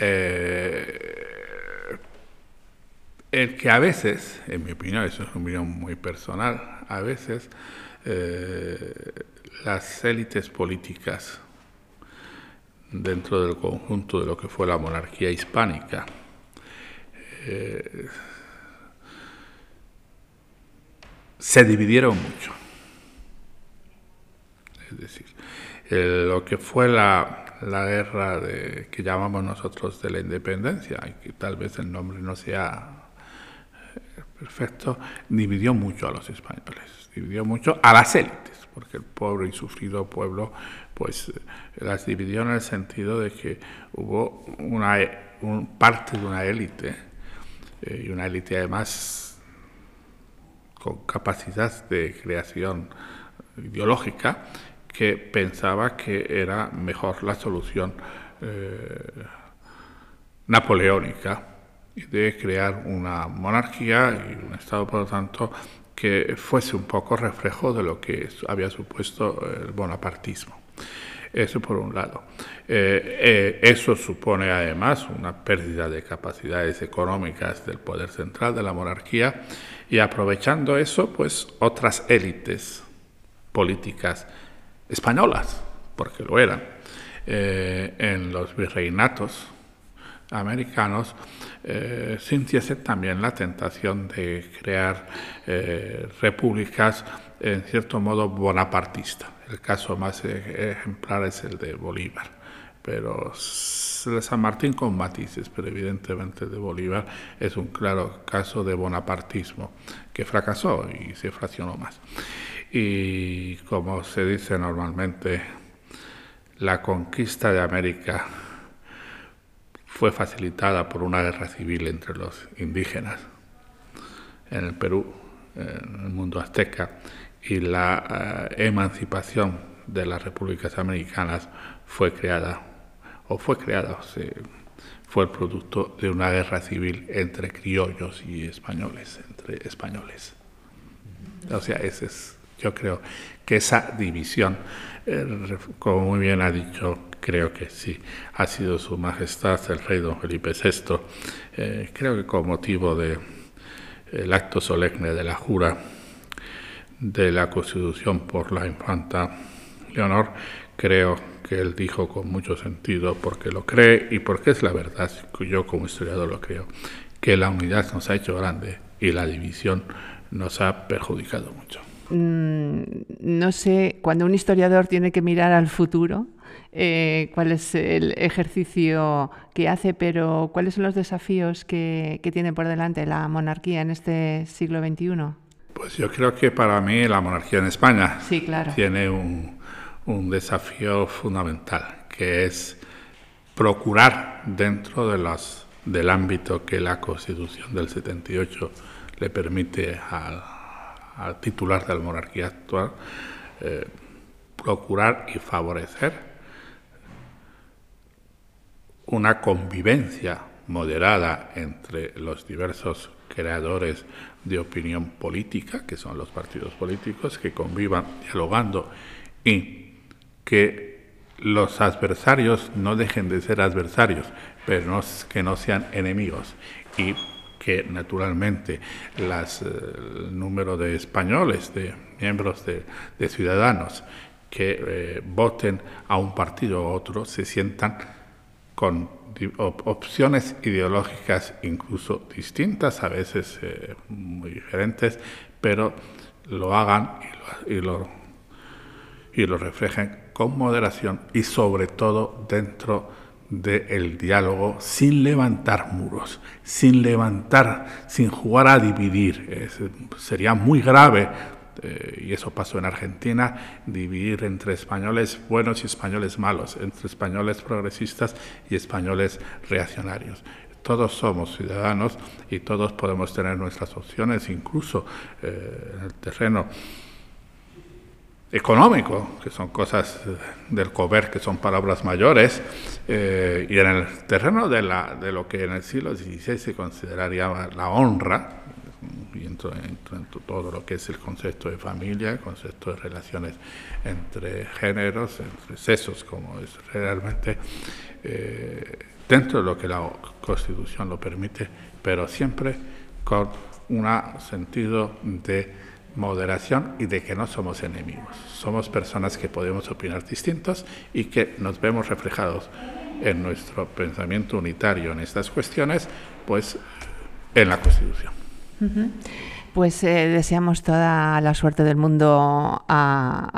eh, el que a veces, en mi opinión, eso es una opinión muy personal, a veces eh, las élites políticas dentro del conjunto de lo que fue la monarquía hispánica eh, se dividieron mucho. Es decir, lo que fue la, guerra de, que llamamos nosotros de la independencia, y que tal vez el nombre no sea perfecto, dividió mucho a los españoles, dividió mucho a las élites, porque el pobre y sufrido pueblo, pues eh, las dividió en el sentido de que hubo una parte de una élite, eh, y una élite además con capacidad de creación ideológica, que pensaba que era mejor la solución eh, napoleónica de crear una monarquía y un Estado, por lo tanto, que fuese un poco reflejo de lo que había supuesto el bonapartismo. Eso por un lado. Eh, eh, eso supone además una pérdida de capacidades económicas del poder central de la monarquía y aprovechando eso, pues otras élites políticas españolas, porque lo eran, eh, en los virreinatos americanos, eh, sintiese también la tentación de crear eh, repúblicas en cierto modo bonapartista. El caso más e-, ejemplar es el de Bolívar, pero San Martín con matices, pero evidentemente de Bolívar es un claro caso de bonapartismo que fracasó y se fraccionó más. Y como se dice normalmente, la conquista de América fue facilitada por una guerra civil entre los indígenas en el Perú, en el mundo azteca, y la eh, emancipación de las repúblicas americanas fue creada, o fue creada, o fue el producto de una guerra civil entre criollos y españoles, entre españoles. O sea, ese es, yo creo que esa división, eh, como muy bien ha dicho creo que sí, ha sido Su Majestad el Rey Don Felipe VI, eh, creo que con motivo del el acto solemne de la jura de la Constitución por la infanta Leonor, creo que él dijo con mucho sentido, porque lo cree y porque es la verdad, yo como historiador lo creo, que la unidad nos ha hecho grande y la división nos ha perjudicado mucho. Mm, no sé, cuando un historiador tiene que mirar al futuro, eh, cuál es el ejercicio que hace, pero cuáles son los desafíos que, tiene por delante la monarquía en este siglo XXI. Pues yo creo que para mí la monarquía en España sí, claro. tiene un, un, desafío fundamental, que es procurar dentro de del ámbito que la Constitución del 78 le permite al, al titular de la monarquía actual, eh, procurar y favorecer una convivencia moderada entre los diversos creadores de opinión política, que son los partidos políticos, que convivan dialogando y que los adversarios no dejen de ser adversarios, pero que no sean enemigos. Y que naturalmente las, eh, el número de españoles, de miembros de, ciudadanos que eh, voten a un partido u otro, se sientan con opciones ideológicas incluso distintas, a veces eh, muy diferentes, pero lo hagan y lo, y lo reflejen con moderación y sobre todo dentro del diálogo sin levantar muros, sin levantar, sin jugar a dividir. sería muy grave, eh, y eso pasó en Argentina, dividir entre españoles buenos y españoles malos, entre españoles progresistas y españoles reaccionarios. Todos somos ciudadanos y todos podemos tener nuestras opciones, incluso eh, en el terreno económico, que son cosas eh, del cover, que son palabras mayores, y en el terreno de, la, de lo que en el siglo XVI se consideraría la honra, y en todo lo que es el concepto de familia, el concepto de relaciones entre géneros, entre sexos, como es realmente eh, dentro de lo que la Constitución lo permite, pero siempre con un sentido de moderación y de que no somos enemigos. Somos personas que podemos opinar distintos y que nos vemos reflejados en nuestro pensamiento unitario en estas cuestiones, pues en la Constitución. Pues eh, deseamos toda la suerte del mundo a,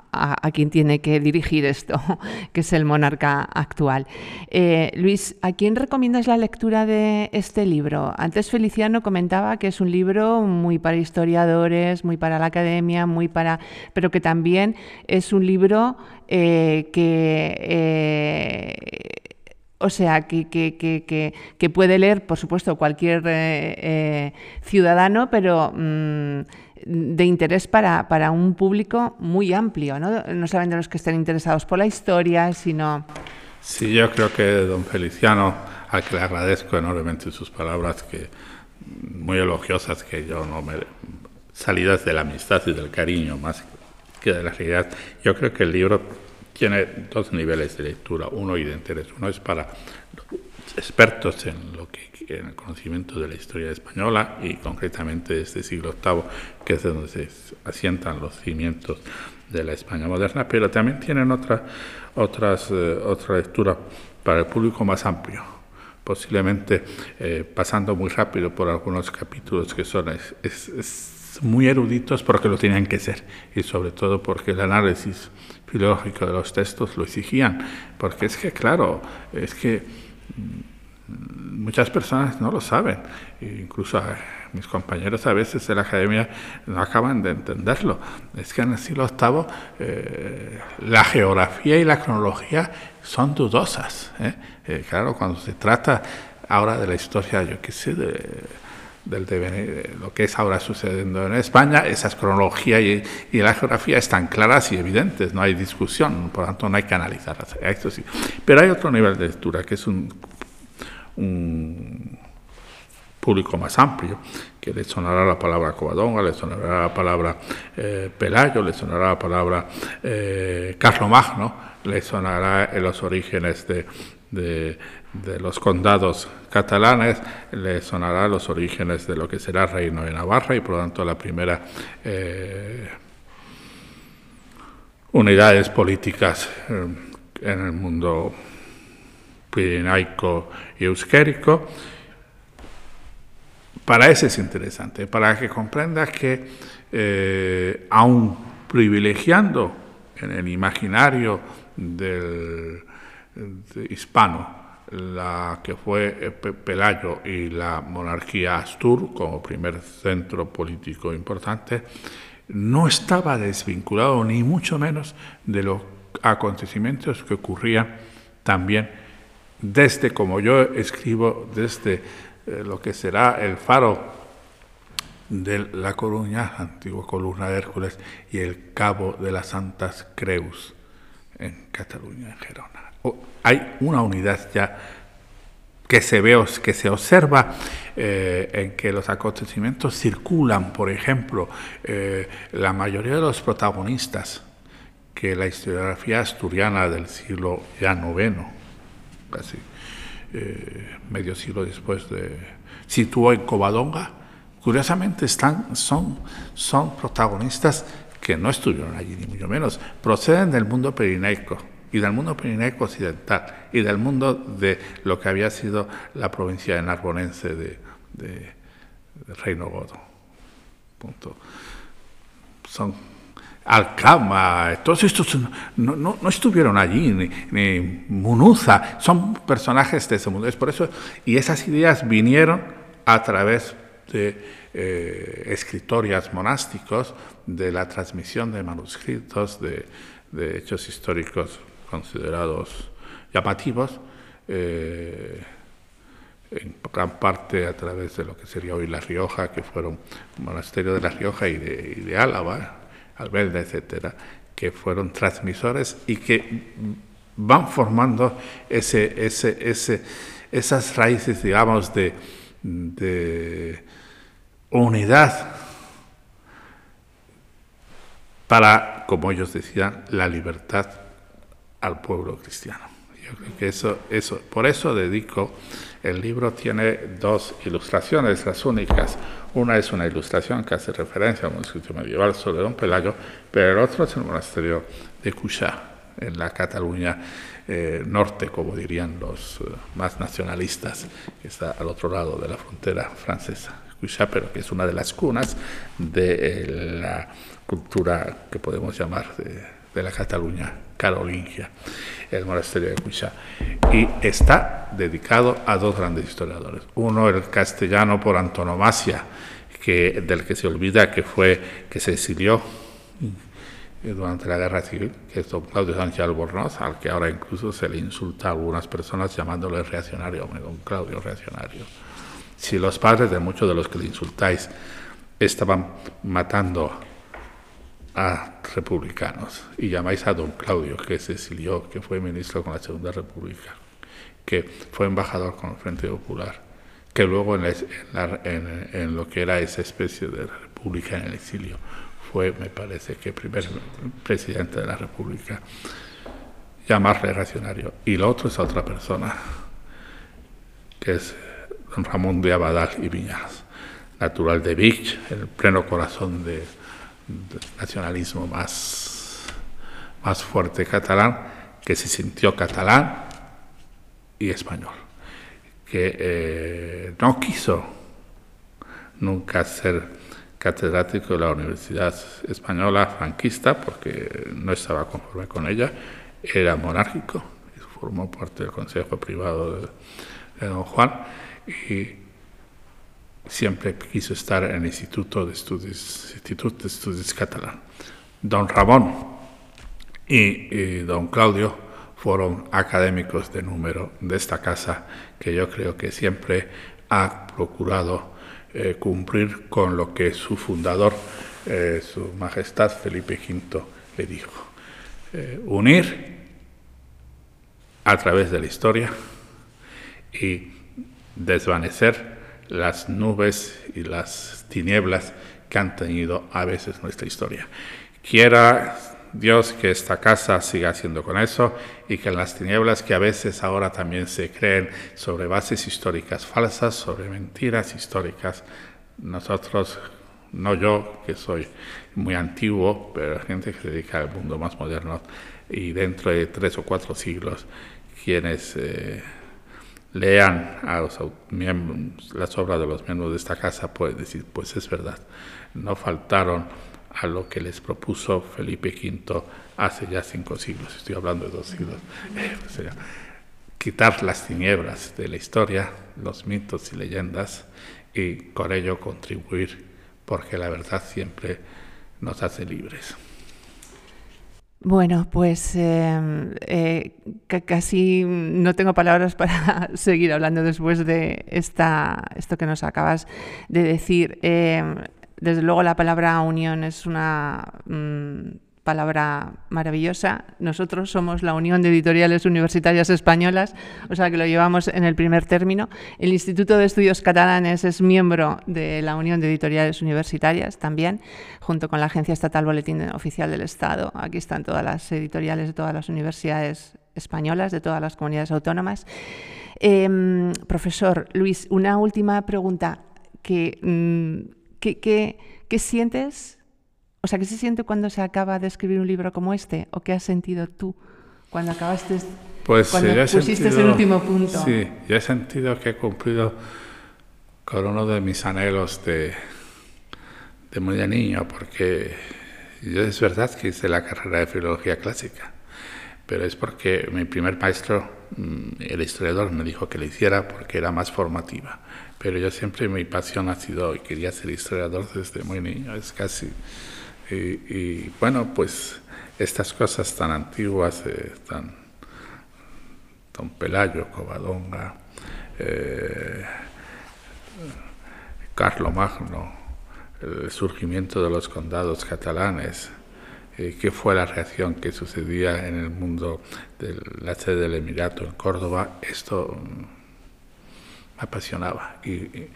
quien tiene que dirigir esto, que es el monarca actual. Eh, Luis, ¿a quién recomiendas la lectura de este libro? Antes Feliciano comentaba que es un libro muy para historiadores, muy para la academia, muy para, pero que también es un libro eh, que o sea, que, que, puede leer, por supuesto, cualquier eh, eh, ciudadano, pero mm, de interés para, para, un público muy amplio, ¿no? No solamente los que estén interesados por la historia, sino... Sí, yo creo que don Feliciano, a que le agradezco enormemente sus palabras, que muy elogiosas, que yo no me... salidas de la amistad y del cariño más que de la realidad. Yo creo que el libro tiene dos niveles de lectura, uno y de interés. Uno es para expertos en lo que en el conocimiento de la historia española y concretamente de este siglo VIII, que es donde se asientan los cimientos de la España moderna, pero también tienen otra, otras, eh, otra lectura para el público más amplio, posiblemente eh, pasando muy rápido por algunos capítulos que son muy eruditos porque lo tenían que ser y sobre todo porque el análisis filológico de los textos lo exigían, porque es que, claro, es que muchas personas no lo saben, incluso mis compañeros a veces de la academia no acaban de entenderlo. Es que en el siglo VIII eh, la geografía y la cronología son dudosas. ¿eh? Eh, claro, cuando se trata ahora de la historia, yo qué sé, de del devenir, lo que es ahora sucediendo en España, esas cronología y, la geografía están claras y evidentes, no hay discusión, por lo tanto no hay que analizarlas. Esto sí. Pero hay otro nivel de lectura que es un, público más amplio, que le sonará la palabra Covadonga, le sonará la palabra eh, Pelayo, le sonará la palabra eh, le sonará los orígenes de, los condados catalanes, le sonará los orígenes de lo que será Reino de Navarra y por lo tanto la primera eh, unidades políticas eh, en el mundo pirenaico y euskérico. Para ese es interesante, para que comprenda que eh, aun privilegiando en el imaginario del hispano, la que fue Pelayo y la monarquía Astur como primer centro político importante, no estaba desvinculado ni mucho menos de los acontecimientos que ocurrían también desde, como yo escribo, desde eh, lo que será el faro de La Coruña, antigua columna de Hércules, y el cabo de las Santas Creus en Cataluña, en Gerona hay una unidad ya que se ve, que se observa eh, en que los acontecimientos circulan, por ejemplo, eh, la mayoría de los protagonistas que la historiografía asturiana del siglo ya noveno, casi eh, medio siglo después de situó en Covadonga, curiosamente están, son, son protagonistas que no estuvieron allí, ni mucho menos, proceden del mundo pirinaico y del mundo pirinaico occidental y del mundo de lo que había sido la provincia de narbonense de, de, Reino Godo. Punto. Son Alcama, todos estos no, no, no estuvieron allí, ni, Munuza, son personajes de ese mundo. Es por eso, y esas ideas vinieron a través de eh, escritorias monásticos, de la transmisión de manuscritos, de, de hechos históricos considerados llamativos, eh, en gran parte a través de lo que sería hoy La Rioja, que fueron monasterio de La Rioja y de, Álava, Albelda, etcétera, que fueron transmisores y que van formando ese, ese, ese, esas raíces, digamos, de, de unidad para, como ellos decían, la libertad al pueblo cristiano. Yo creo que eso, eso, por eso dedico, el libro tiene dos ilustraciones, las únicas. Una es una ilustración que hace referencia a un manuscrito medieval sobre Don Pelayo, pero el otro es el monasterio de Cuchá, en la Cataluña eh, norte, como dirían los eh, más nacionalistas, que está al otro lado de la frontera francesa. Cuchá, pero que es una de las cunas de eh, la cultura que podemos llamar de, de la Cataluña carolingia, el monasterio de Cuchá. Y está dedicado a dos grandes historiadores. Uno, el castellano por antonomasia, que, del que se olvida que fue, que se exilió durante la guerra civil, que es don Claudio Sánchez Albornoz, al que ahora incluso se le insulta a algunas personas llamándole reaccionario, don Claudio reaccionario. Si los padres de muchos de los que le insultáis estaban matando a republicanos y llamáis a don Claudio, que se exilió, que fue ministro con la Segunda República, que fue embajador con el Frente Popular, que luego en, la, en, en, lo que era esa especie de república en el exilio fue, me parece, que primer presidente de la República, llamarle racionario. Y lo otro es a otra persona, que es don Ramón de Abadal y Viñas, natural de Vich, en el pleno corazón de nacionalismo más, más fuerte catalán, que se sintió catalán y español, que eh, no quiso nunca ser catedrático de la Universidad Española franquista porque no estaba conforme con ella, era monárquico, formó parte del Consejo Privado de, de Don Juan y siempre quiso estar en el Instituto de Estudios, Instituto de Estudios Catalán. Don Ramón y, y, don Claudio fueron académicos de número de esta casa que yo creo que siempre ha procurado eh, cumplir con lo que su fundador, eh, su Majestad Felipe V, le dijo. Eh, unir a través de la historia y desvanecer las nubes y las tinieblas que han tenido a veces nuestra historia. Quiera Dios que esta casa siga haciendo con eso y que las tinieblas que a veces ahora también se creen sobre bases históricas falsas, sobre mentiras históricas, nosotros, no yo, que soy muy antiguo, pero gente que se dedica al mundo más moderno y dentro de tres o cuatro siglos, quienes... Eh, lean a los miembros, las obras de los miembros de esta casa, pueden decir, pues es verdad, no faltaron a lo que les propuso Felipe V hace ya cinco siglos, estoy hablando de dos siglos, eh, quitar las tinieblas de la historia, los mitos y leyendas, y con ello contribuir, porque la verdad siempre nos hace libres. Bueno, pues eh, eh, casi no tengo palabras para seguir hablando después de esta, esto que nos acabas de decir. Eh, desde luego la palabra unión es una mm, palabra maravillosa. Nosotros somos la Unión de Editoriales Universitarias Españolas, o sea que lo llevamos en el primer término. El Instituto de Estudios Catalanes es miembro de la Unión de Editoriales Universitarias también, junto con la Agencia Estatal Boletín Oficial del Estado. Aquí están todas las editoriales de todas las universidades españolas, de todas las comunidades autónomas. Em, profesor Luis, una última pregunta. ¿Qué, mm, qué sientes? O sea, ¿qué se siente cuando se acaba de escribir un libro como este? ¿O qué has sentido tú cuando acabaste, pues, cuando pusiste el último punto? Sí, yo he sentido que he cumplido con uno de mis anhelos de, de muy de niño, porque yo es verdad que hice la carrera de filología clásica, pero es porque mi primer maestro, mm, el historiador, me dijo que lo hiciera porque era más formativa. Pero yo siempre mi pasión ha sido y quería ser historiador desde muy niño, es casi y, bueno, pues estas cosas tan antiguas, eh, tan Don Pelayo, Covadonga, eh, Carlo Magno, el surgimiento de los condados catalanes, eh, qué fue la reacción que sucedía en el mundo de la sede del Emirato en Córdoba, esto me apasionaba. y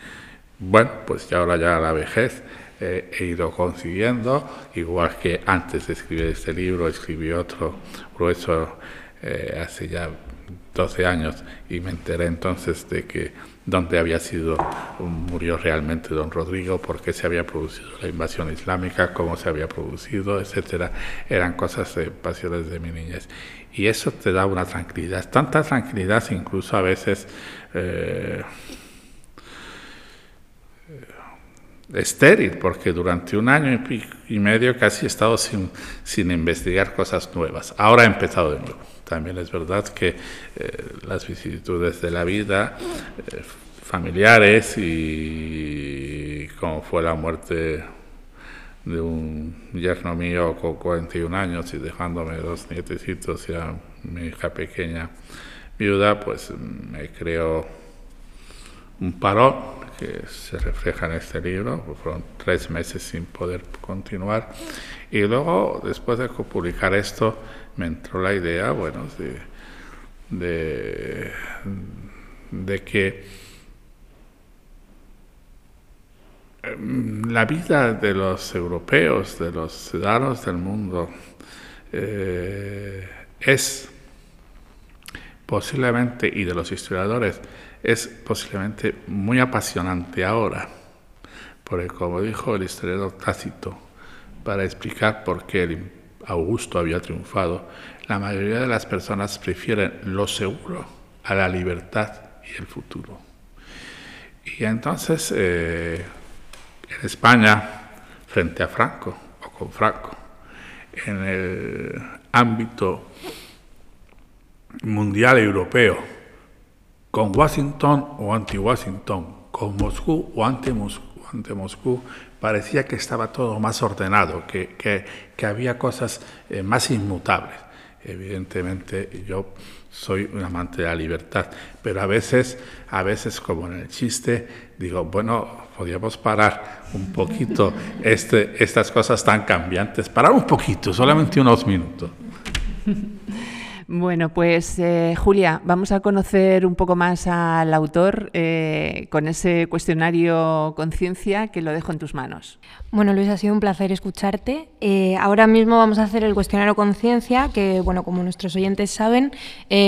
bueno, pues ya ahora ya la vejez he ido consiguiendo, igual que antes de escribir este libro, escribí otro grueso eh, hace ya 12 años y me enteré entonces de que dónde había sido, murió realmente don Rodrigo, por qué se había producido la invasión islámica, cómo se había producido, etcétera. Eran cosas de pasiones de mi niñez. Y eso te da una tranquilidad, tanta tranquilidad incluso a veces... Eh, estéril, porque durante un año y medio casi he estado sin, sin investigar cosas nuevas. Ahora he empezado de nuevo. También es verdad que eh, las vicisitudes de la vida, eh, familiares y como fue la muerte de un yerno mío con 41 años y dejándome dos nietecitos y a mi hija pequeña viuda, pues me creó un parón que se refleja en este libro, fueron tres meses sin poder continuar. Y luego, después de publicar esto, me entró la idea, bueno, de, de, que em, la vida de los europeos, de los ciudadanos del mundo, eh, es posiblemente, y de los historiadores, es posiblemente muy apasionante ahora, porque como dijo el historiador Tácito, para explicar por qué Augusto había triunfado, la mayoría de las personas prefieren lo seguro a la libertad y el futuro. Y entonces, eh, en España, frente a Franco o con Franco, en el ámbito mundial europeo, con Washington o anti-Washington, con Moscú o anti-Moscú, ante Moscú, parecía que estaba todo más ordenado, que, que, había cosas eh, más inmutables. Evidentemente yo soy un amante de la libertad, pero a veces, a veces como en el chiste, digo, bueno, podríamos parar un poquito este, estas cosas tan cambiantes, parar un poquito, solamente unos minutos. Bueno, pues eh, Julia, vamos a conocer un poco más al autor eh, con ese cuestionario conciencia que lo dejo en tus manos. Bueno, Luis, ha sido un placer escucharte. Eh, ahora mismo vamos a hacer el cuestionario conciencia, que, bueno, como nuestros oyentes saben,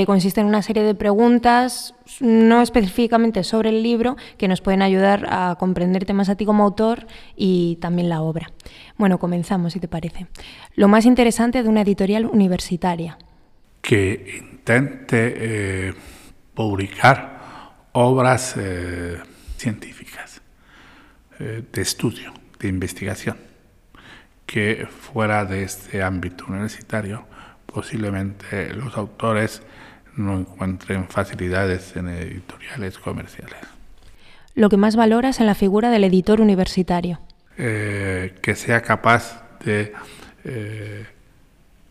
consiste en una serie de preguntas, no específicamente sobre el libro, que nos pueden ayudar a comprenderte más a ti como autor y también la obra. Bueno, comenzamos, si te parece. Lo más interesante de una editorial universitaria que intente eh, publicar obras eh, científicas, eh, de estudio, de investigación, que fuera de este ámbito universitario posiblemente los autores no encuentren facilidades en editoriales comerciales. Lo que más valoras en la figura del editor universitario. que sea capaz de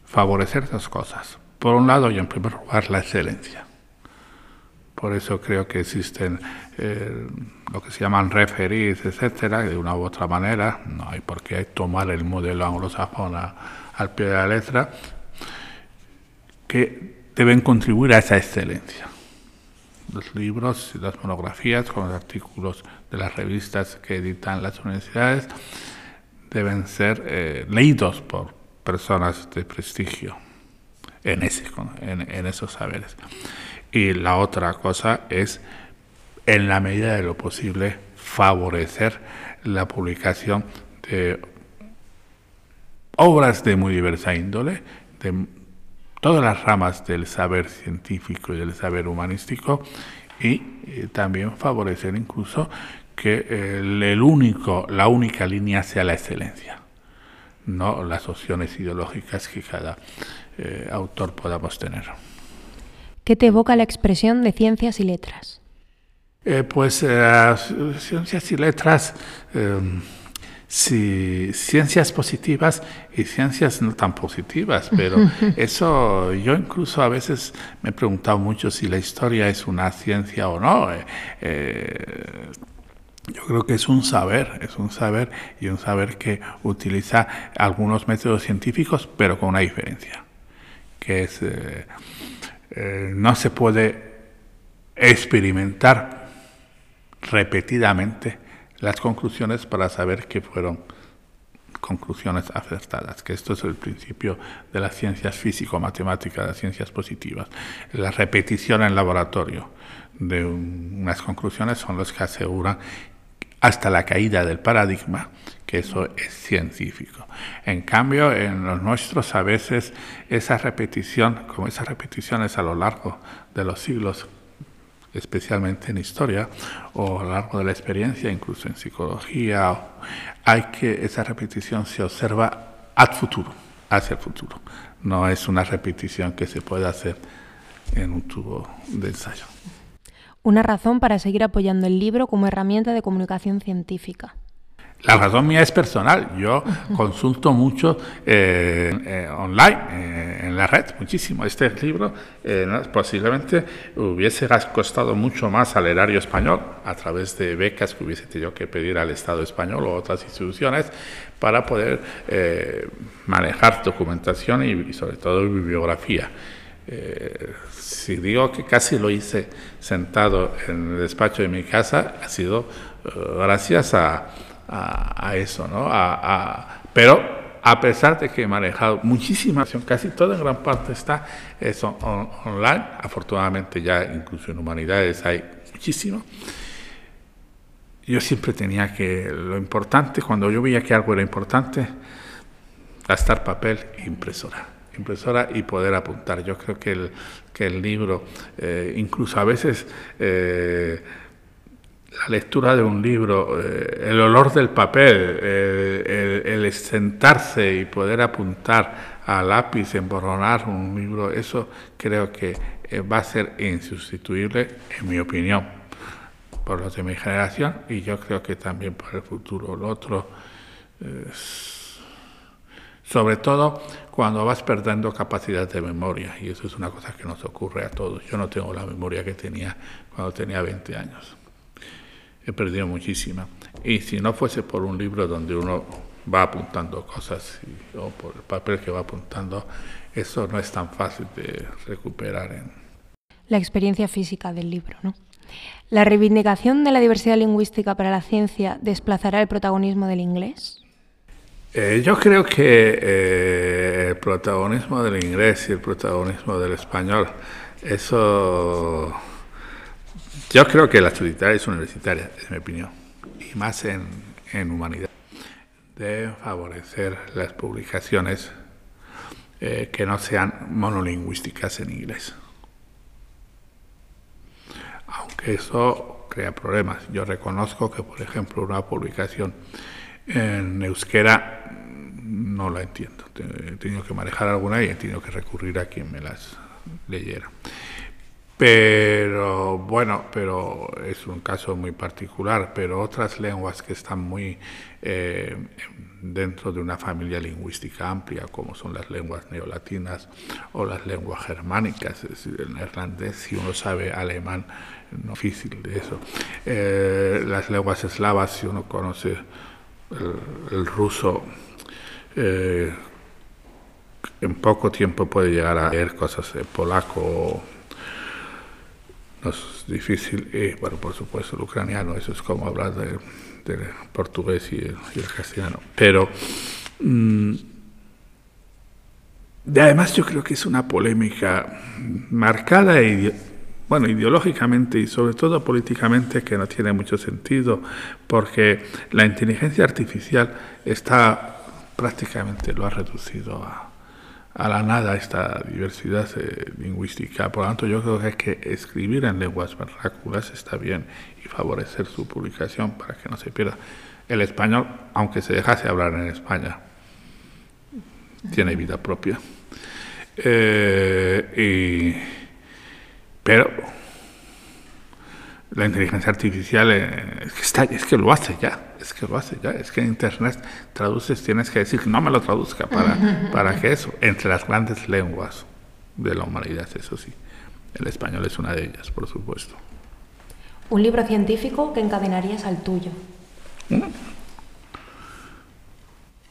favorecer dos cosas por un lado, y en primer lugar, la excelencia. Por eso creo que existen eh, lo que se llaman referees, etcétera, de una u otra manera. No hay por qué tomar el modelo anglosajón al pie de la letra, que deben contribuir a esa excelencia. Los libros y las monografías con los artículos de las revistas que editan las universidades deben ser eh, leídos por personas de prestigio en, esos saberes. Y la otra cosa es, en la medida de lo posible, favorecer la publicación de obras de muy diversa índole, de todas las ramas del saber científico y del saber humanístico, y eh, también favorecer incluso que el, único, la única línea sea la excelencia, no las opciones ideológicas que cada eh, autor podamos tener. ¿Qué te evoca la expresión de ciencias y letras? Eh, pues eh, ciencias y letras, em, ciencias positivas y ciencias no tan positivas, pero eso yo incluso a veces me he preguntado mucho si la historia es una ciencia o no. Yo creo que es un saber, es un saber y un saber que utiliza algunos métodos científicos, pero con una diferencia, que es eh, no se puede experimentar repetidamente las conclusiones para saber que fueron conclusiones acertadas, que esto es el principio de las ciencias físico-matemáticas, de las ciencias positivas. La repetición en laboratorio de unas conclusiones son los que aseguran hasta la caída del paradigma que eso es científico. En cambio, en los nuestros a veces esa repetición, como esas repeticiones a lo largo de los siglos, especialmente en historia o a lo largo de la experiencia, incluso en psicología, hay que esa repetición se observa al futuro, hacia el futuro. No es una repetición que se puede hacer en un tubo de ensayo. Una razón para seguir apoyando el libro como herramienta de comunicación científica. La razón mía es personal. Yo consulto mucho eh, eh, online, eh, en la red, muchísimo. Este libro posiblemente hubiese costado mucho más al erario español a través de becas que hubiese tenido que pedir al Estado español o otras instituciones para poder manejar documentación y, sobre todo bibliografía. si digo que casi lo hice sentado en el despacho de mi casa, ha sido gracias a a, eso, ¿no? A, pero a pesar de que he manejado muchísima casi toda en gran parte está eso online, afortunadamente ya incluso en humanidades hay muchísimo. Yo siempre tenía que, lo importante, cuando yo veía que algo era importante, gastar papel e impresora. Impresora y poder apuntar. Yo creo que el, que el libro, eh, incluso a veces... Eh, la lectura de un libro, eh, el olor del papel, el, sentarse y poder apuntar a lápiz, emborronar un libro, eso creo que eh, va a ser insustituible, en mi opinión, por los de mi generación y yo creo que también para el futuro. Lo otro, sobre todo cuando vas perdiendo capacidad de memoria, y eso es una cosa que nos ocurre a todos. Yo no tengo la memoria que tenía cuando tenía 20 años he perdido muchísima. Y si no fuese por un libro donde uno va apuntando cosas o por el papel que va apuntando, eso no es tan fácil de recuperar. En... La experiencia física del libro, ¿no? ¿La reivindicación de la diversidad lingüística para la ciencia desplazará el protagonismo del inglés? Eh, yo creo que eh, el protagonismo del inglés y el protagonismo del español, eso yo creo que las universitarias universitarias, en mi opinión, y más en, en humanidad, deben favorecer las publicaciones eh, que no sean monolingüísticas en inglés. Aunque eso crea problemas. Yo reconozco que, por ejemplo, una publicación en euskera no la entiendo. He tenido que manejar alguna y he tenido que recurrir a quien me las leyera. Pero bueno, pero es un caso muy particular, pero otras lenguas que están muy eh, dentro de una familia lingüística amplia, como son las lenguas neolatinas o las lenguas germánicas, es decir, el neerlandés, si uno sabe alemán, no es difícil de eso. Eh, las lenguas eslavas, si uno conoce el, ruso, eh, en poco tiempo puede llegar a leer cosas de polaco no es difícil. Y bueno, por supuesto, el ucraniano, eso es como hablar del portugués y el, castellano. Pero mm, además yo creo que es una polémica marcada y bueno, ideológicamente y sobre todo políticamente que no tiene mucho sentido porque la inteligencia artificial está prácticamente lo ha reducido a, a la nada esta diversidad eh, lingüística. Por lo tanto, yo creo que hay que escribir en lenguas vernáculas está bien y favorecer su publicación para que no se pierda. El español, aunque se dejase hablar en España, tiene vida propia. Eh, pero la inteligencia artificial eh, es, que está, es que lo hace ya, es que lo hace ya, es que en Internet traduces, tienes que decir, no me lo traduzca para, para que eso, entre las grandes lenguas de la humanidad, eso sí, el español es una de ellas, por supuesto. Un libro científico que encadenarías al tuyo. ¿Mm?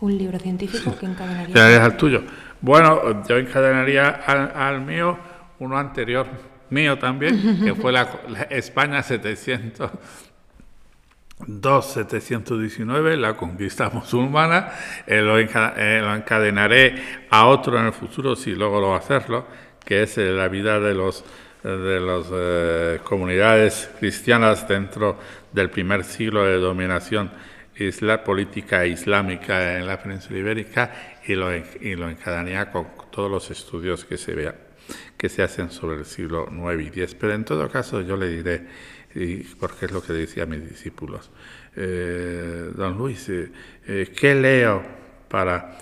Un libro científico que encadenarías al tuyo. Bueno, yo encadenaría al, al mío uno anterior mío también, que fue la, España 702, 719, la conquista musulmana, eh, lo, eh, lo, encadenaré a otro en el futuro si logro hacerlo, que es eh, la vida de los de las comunidades cristianas dentro del primer siglo de dominación isla, política islámica en la península ibérica y lo, y lo encadenaría con todos los estudios que se vean que se hacen sobre el siglo IX y X. Pero en todo caso yo le diré, y porque es lo que decía a mis discípulos, eh, don Luis, eh, eh, ¿qué leo para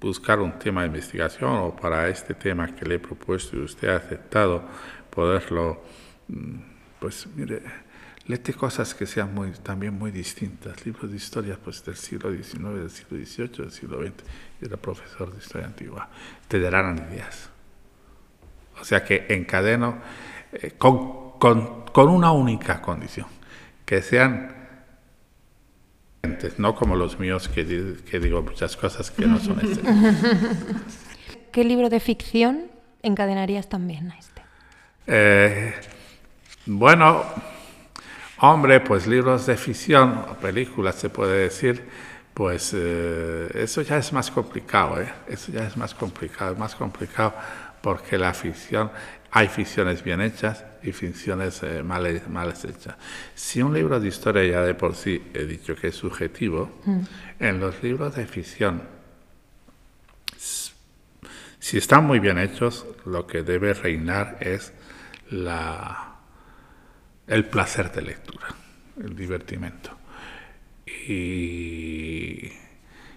buscar un tema de investigación o para este tema que le he propuesto y usted ha aceptado poderlo, mm, pues mire, léete cosas que sean muy, también muy distintas, libros de historia pues, del siglo XIX, del siglo XVIII, del siglo XX, y era profesor de historia antigua, te darán ideas. O sea que encadeno eh, con, con, una única condición, que sean no como los míos que, digo muchas cosas que no son este. ¿Qué libro de ficción encadenarías también a este? Eh, bueno, hombre, pues libros de ficción o películas se puede decir, pues eh, eso ya es más complicado, ¿eh? Eso ya es más complicado, es más complicado porque la ficción, hay ficciones bien hechas y ficciones eh, mal, hechas. Si un libro de historia ya de por sí he dicho que es subjetivo, mm. en los libros de ficción, si están muy bien hechos, lo que debe reinar es la, el placer de lectura, el divertimento. Y,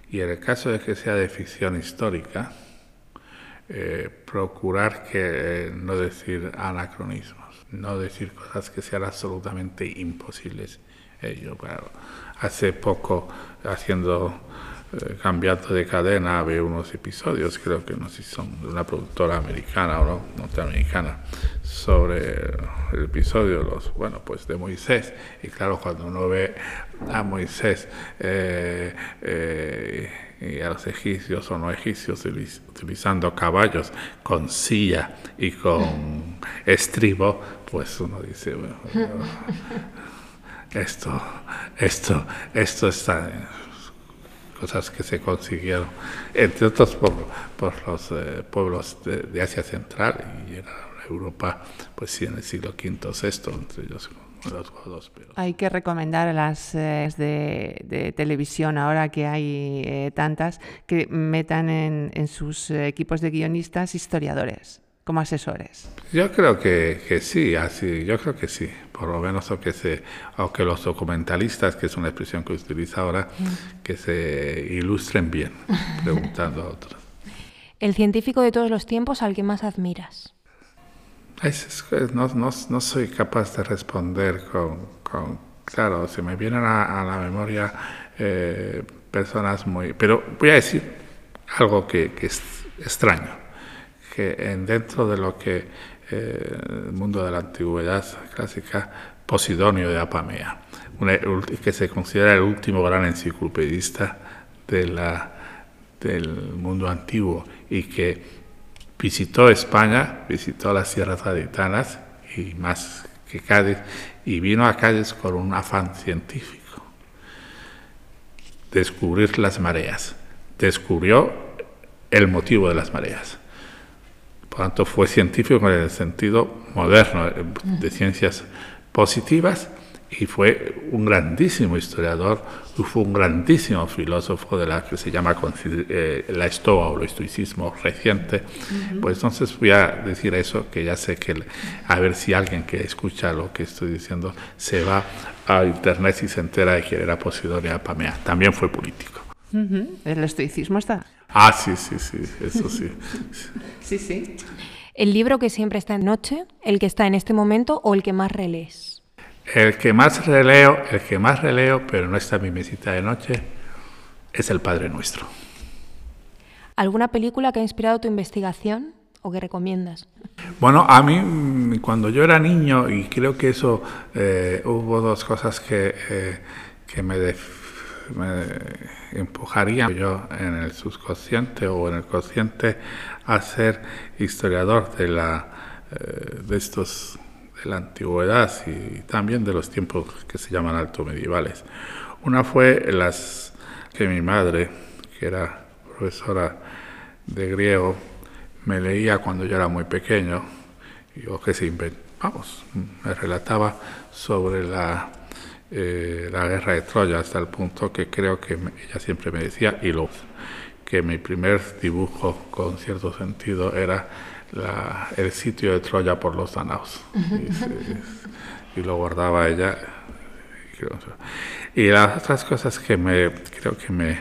y en el caso de que sea de ficción histórica, eh, procurar que eh, no decir anacronismos, no decir cosas que sean absolutamente imposibles. Eh, yo, hace poco, haciendo, cambiando de cadena, veo unos episodios, creo que no sé si son de una productora americana o no, norteamericana, sobre el episodio, los, bueno, pues de Moisés. Y claro, cuando uno ve a Moisés, y a los egipcios o no egipcios utilizando caballos con silla y con estribo, pues uno dice, bueno, esto, esto, esto está cosas que se consiguieron, entre otros por, por los eh, pueblos de, Asia Central y en Europa, pues sí, en el siglo V, VI, entre ellos hay que recomendar a las eh, de, televisión, ahora que hay eh, tantas, que metan en, sus equipos de guionistas historiadores como asesores. Yo creo que, sí, así, yo creo que sí, por lo menos o que, se, o que los documentalistas, que es una expresión que utiliza ahora, mm. que se ilustren bien, preguntando a otros. El científico de todos los tiempos al que más admiras. No, no, no, soy capaz de responder con, con claro, se me vienen a, la memoria eh, personas muy... Pero voy a decir algo que, que es extraño, que en, dentro de lo que eh, el mundo de la antigüedad clásica, Posidonio de Apamea, que se considera el último gran enciclopedista de la, del mundo antiguo y que visitó España, visitó las tierras gaditanas y más que Cádiz, y vino a Cádiz con un afán científico, descubrir las mareas. Descubrió el motivo de las mareas. Por tanto, fue científico en el sentido moderno de ciencias positivas y fue un grandísimo historiador, fue un grandísimo filósofo de la que se llama eh, la estoa o el estoicismo reciente. Pues entonces voy a decir eso, que ya sé que a ver si alguien que escucha lo que estoy diciendo se va a internet y se entera de que era Posidonia Pamea. También fue político. El estoicismo está. Ah, sí, sí, sí, eso sí. sí, sí. ¿El libro que siempre está en noche, el que está en este momento o el que más relees? El que más releo, el que más releo, pero no está en mi mesita de noche, es el Padre Nuestro. ¿Alguna película que ha inspirado tu investigación o que recomiendas? Bueno, a mí mm, cuando yo era niño, y creo que eso eh, hubo dos cosas que, eh, que me, me, empujarían yo en el subconsciente o en el consciente a ser historiador de, la, eh, de estos de la antigüedad y también de los tiempos que se llaman alto medievales. Una fue las que mi madre, que era profesora de griego, me leía cuando yo era muy pequeño, y o que se vamos, me relataba sobre la, eh, la guerra de Troya, hasta el punto que creo que ella siempre me decía, y lo, que mi primer dibujo con cierto sentido era el sitio de Troya por los Danaos. y, lo guardaba ella. Y las otras cosas que me, creo que me,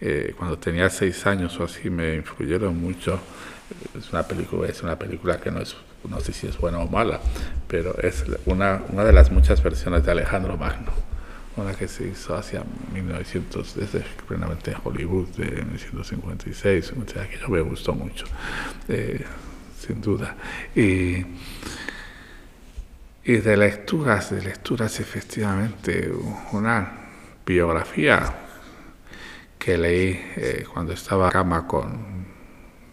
eh, cuando tenía seis años o así, me influyeron mucho. Es una película, es una película que no es, no sé si es buena o mala, pero es una, una de las muchas versiones de Alejandro Magno una que se hizo hacia 1900, desde plenamente Hollywood, de 1956, o sea, que yo me gustó mucho. Eh, sin duda. Y, y de lecturas, de lecturas efectivamente, una biografía que leí eh, cuando estaba en cama con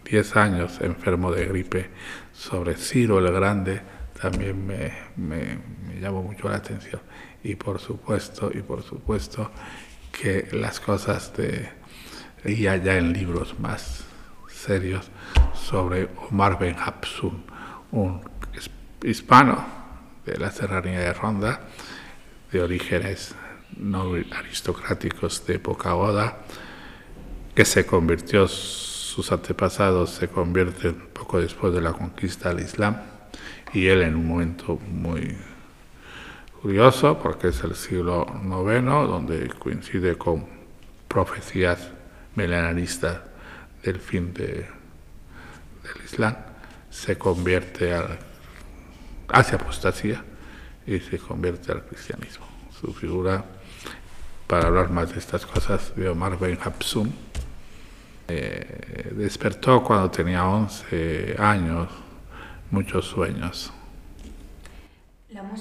10 años, enfermo de gripe, sobre Ciro el Grande, también me, me, me llamó mucho la atención. Y por supuesto, y por supuesto que las cosas de leía ya en libros más serios sobre Omar Ben Hapsun, un hispano de la serranía de Ronda, de orígenes no aristocráticos de época Oda, que se convirtió, sus antepasados se convierten poco después de la conquista del Islam, y él en un momento muy curioso, porque es el siglo IX, donde coincide con profecías milenaristas del fin de, del Islam, se convierte al, hacia apostasía y se convierte al cristianismo. Su figura, para hablar más de estas cosas, de Omar Ben Hapsun, eh, despertó cuando tenía 11 años muchos sueños.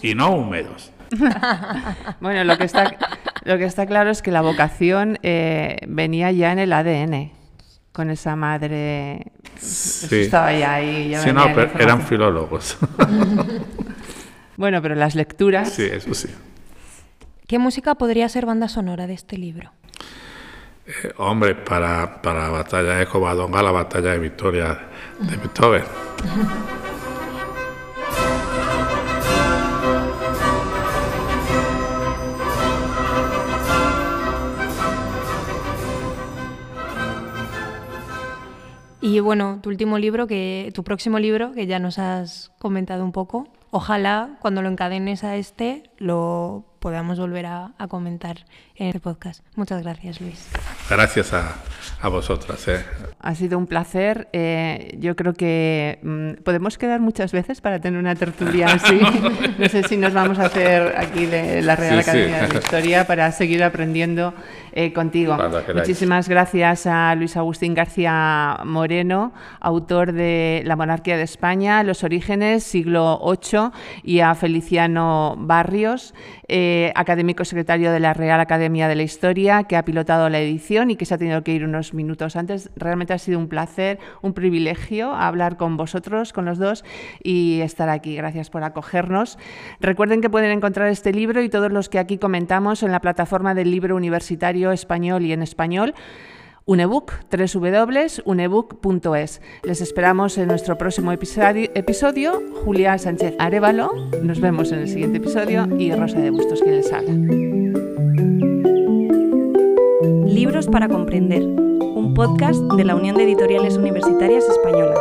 Y no húmedos. bueno, lo que, está, lo que está claro es que la vocación eh, venía ya en el ADN con esa madre. Sí. Estaba ya ahí. sí, no, pero eran filólogos. bueno, pero las lecturas. Sí, eso sí. ¿Qué música podría ser banda sonora de este libro? Eh, hombre, para, para la batalla de Covadonga, la batalla de Victoria de Beethoven. Y bueno, tu último libro, que, tu próximo libro, que ya nos has comentado un poco, ojalá cuando lo encadenes a este lo podamos volver a, a comentar en este podcast. Muchas gracias, Luis. gracias a, a vosotras. ¿eh? Ha sido un placer. Eh, yo creo que mm, podemos quedar muchas veces para tener una tertulia así. no sé si nos vamos a hacer aquí de la Real Academia de la Historia para seguir aprendiendo eh, contigo. Muchísimas gracias a Luis Agustín García Moreno, autor de La monarquía de España, Los orígenes, siglo VIII, y a Feliciano Barrios, eh, académico secretario de la Real Academia de la Historia, que ha pilotado la edición y que se ha tenido que ir unos minutos antes. Realmente ha sido un placer, un privilegio hablar con vosotros, con los dos, y estar aquí. Gracias por acogernos. Recuerden que pueden encontrar este libro y todos los que aquí comentamos en la plataforma del libro universitario español y en español. Unebook, www.unebook.es. Les esperamos en nuestro próximo episodio. Julia Sánchez Arevalo, nos vemos en el siguiente episodio y Rosa de Bustos quien les habla. Libros para comprender, un podcast de la Unión de Editoriales Universitarias Españolas.